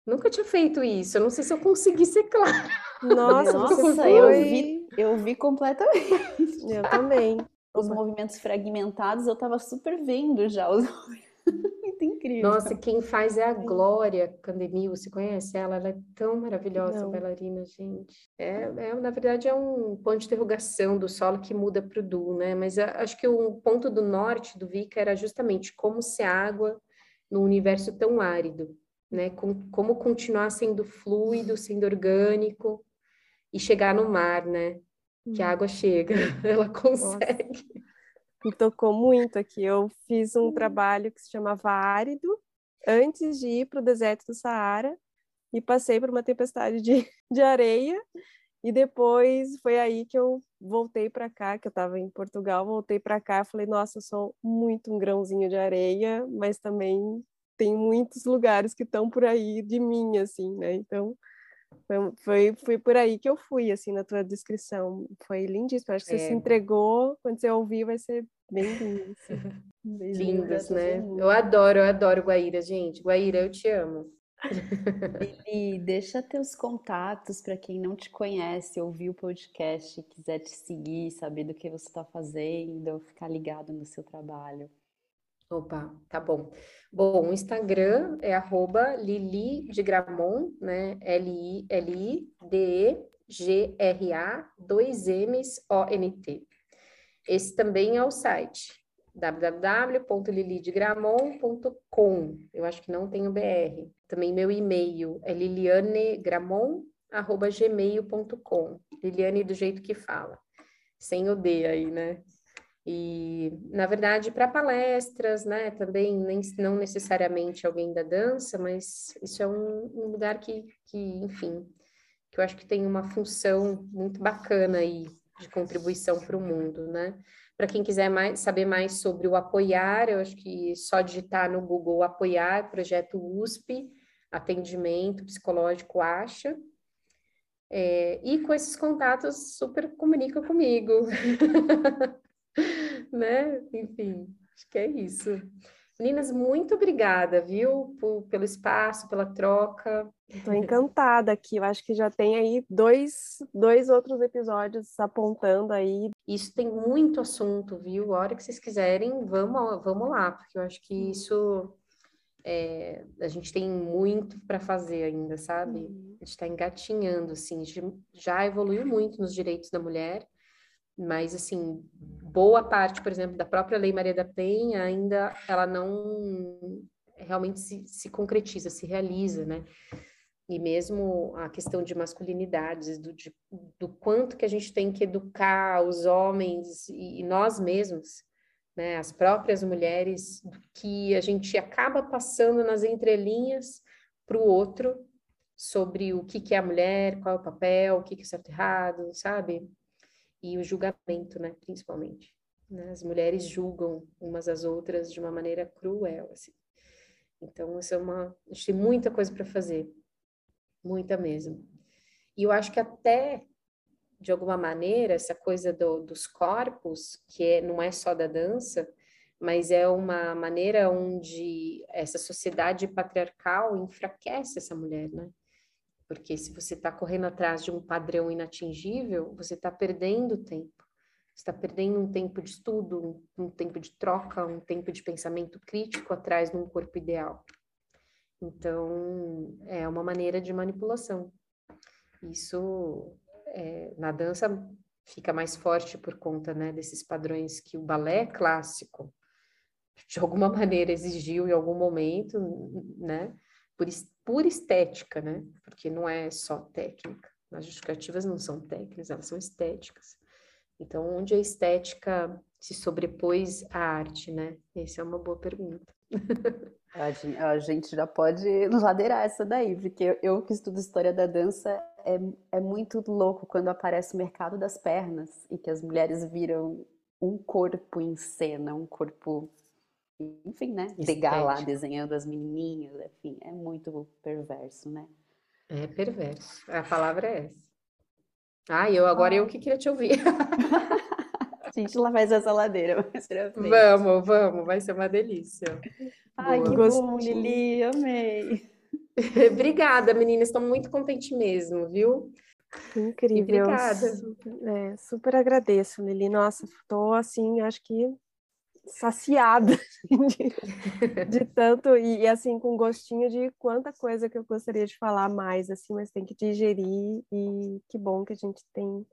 Nunca tinha feito isso. Eu não sei se eu consegui ser clara. Nossa, Nossa eu vi, eu vi completamente. Eu também. Os movimentos fragmentados, eu estava super vendo já os incrível. Nossa, quem faz é a Glória Candemil, você conhece ela? Ela é tão maravilhosa, Não. bailarina, gente. É, é, na verdade, é um ponto de interrogação do solo que muda para o duo, né? Mas a, acho que o ponto do norte do Vika era justamente como ser água num universo tão árido, né? Com, como continuar sendo fluido, sendo orgânico e chegar no mar, né? que a hum. água chega, ela consegue. Nossa. Me tocou muito aqui. Eu fiz um trabalho que se chamava Árido, antes de ir para o deserto do Saara, e passei por uma tempestade de, de areia, e depois foi aí que eu voltei para cá, que eu estava em Portugal, voltei para cá, falei, nossa, eu sou muito um grãozinho de areia, mas também tem muitos lugares que estão por aí de mim, assim, né? Então, foi, foi, foi por aí que eu fui, assim, na tua descrição. Foi lindíssimo. Acho que é. você se é. entregou, quando você ouvir, vai ser bem lindo. Assim. Lindas, né? Eu adoro, eu adoro Guaíra, gente. Guaíra, eu te amo. Lili, deixa teus contatos para quem não te conhece, ouvir o podcast, quiser te seguir, saber do que você está fazendo, ficar ligado no seu trabalho. Opa, tá bom. Bom, o Instagram é arroba Lili de Gramont, né? L-I-L-I-D-E-G-R-A, dois M's, O-N-T. Esse também é o site, www.lilidegramont.com. Eu acho que não tem o BR. Também meu e-mail é lilianegramont.gmail.com. Liliane do jeito que fala. Sem o D aí, né? E, na verdade, para palestras, né, também, nem, não necessariamente alguém da dança, mas isso é um, um, lugar que, que, enfim, que eu acho que tem uma função muito bacana aí de contribuição para o mundo, né? Para quem quiser mais, saber mais sobre o Apoiar, eu acho que só digitar no Google Apoiar, projeto USP, atendimento psicológico acha. É, e com esses contatos, super comunica comigo. né? Enfim, acho que é isso. Meninas, muito obrigada, viu, por, pelo espaço, pela troca. Estou encantada aqui. Eu acho que já tem aí dois, dois outros episódios apontando aí. Isso tem muito assunto, viu? A hora que vocês quiserem, vamos, vamos lá, porque eu acho que isso é, a gente tem muito para fazer ainda, sabe? Uhum. A gente está engatinhando, assim, já evoluiu muito nos direitos da mulher mas assim boa parte, por exemplo, da própria Lei Maria da Penha ainda ela não realmente se, se concretiza, se realiza, né? E mesmo a questão de masculinidades, do, de, do quanto que a gente tem que educar os homens e, e nós mesmos, né, as próprias mulheres, que a gente acaba passando nas entrelinhas para o outro sobre o que, que é a mulher, qual é o papel, o que, que é certo e errado, sabe? E o julgamento, né, principalmente. Né? As mulheres julgam umas às outras de uma maneira cruel, assim. Então, isso é uma, a gente tem muita coisa para fazer, muita mesmo. E eu acho que até de alguma maneira essa coisa do, dos corpos, que é, não é só da dança, mas é uma maneira onde essa sociedade patriarcal enfraquece essa mulher, né? Porque se você está correndo atrás de um padrão inatingível, você está perdendo tempo. Você está perdendo um tempo de estudo, um, tempo de troca, um tempo de pensamento crítico atrás de um corpo ideal. Então, é uma maneira de manipulação. Isso, é, na dança, fica mais forte por conta né, desses padrões que o balé clássico, de alguma maneira, exigiu em algum momento, né? Por, por estética, né? Porque não é só técnica. As justificativas não são técnicas, elas são estéticas. Então, onde a estética se sobrepôs à arte, né? Essa é uma boa pergunta. A gente já pode ladeirar essa daí, porque eu que estudo história da dança, é, é muito louco quando aparece o mercado das pernas e que as mulheres viram um corpo em cena, um corpo enfim, né? Degar lá desenhando as menininhas, enfim, é muito perverso, né? É perverso. A palavra é essa. Ah, eu agora ah. eu que queria te ouvir. A gente lá faz essa ladeira Vamos, vamos, vai ser uma delícia. Ai, Boa. que bom, Lili, amei. Obrigada, meninas, estou muito contente mesmo, viu? Incrível. Obrigada. Super, é, super agradeço, Lili. Nossa, estou assim, acho que saciada de, de, tanto e assim com gostinho de quanta coisa que eu gostaria de falar mais assim, mas tem que digerir e que bom que a gente tem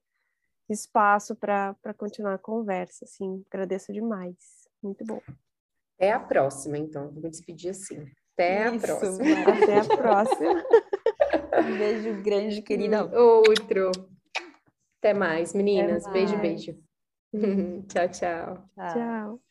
espaço para continuar a conversa, assim, agradeço demais, muito bom. Até a próxima, então, vou me despedir assim. Até Isso, a próxima. Até a próxima. um beijo grande, querida. Outro. Até mais, meninas. Até Beijo, mais. beijo. tchau, tchau. Tchau. Tchau.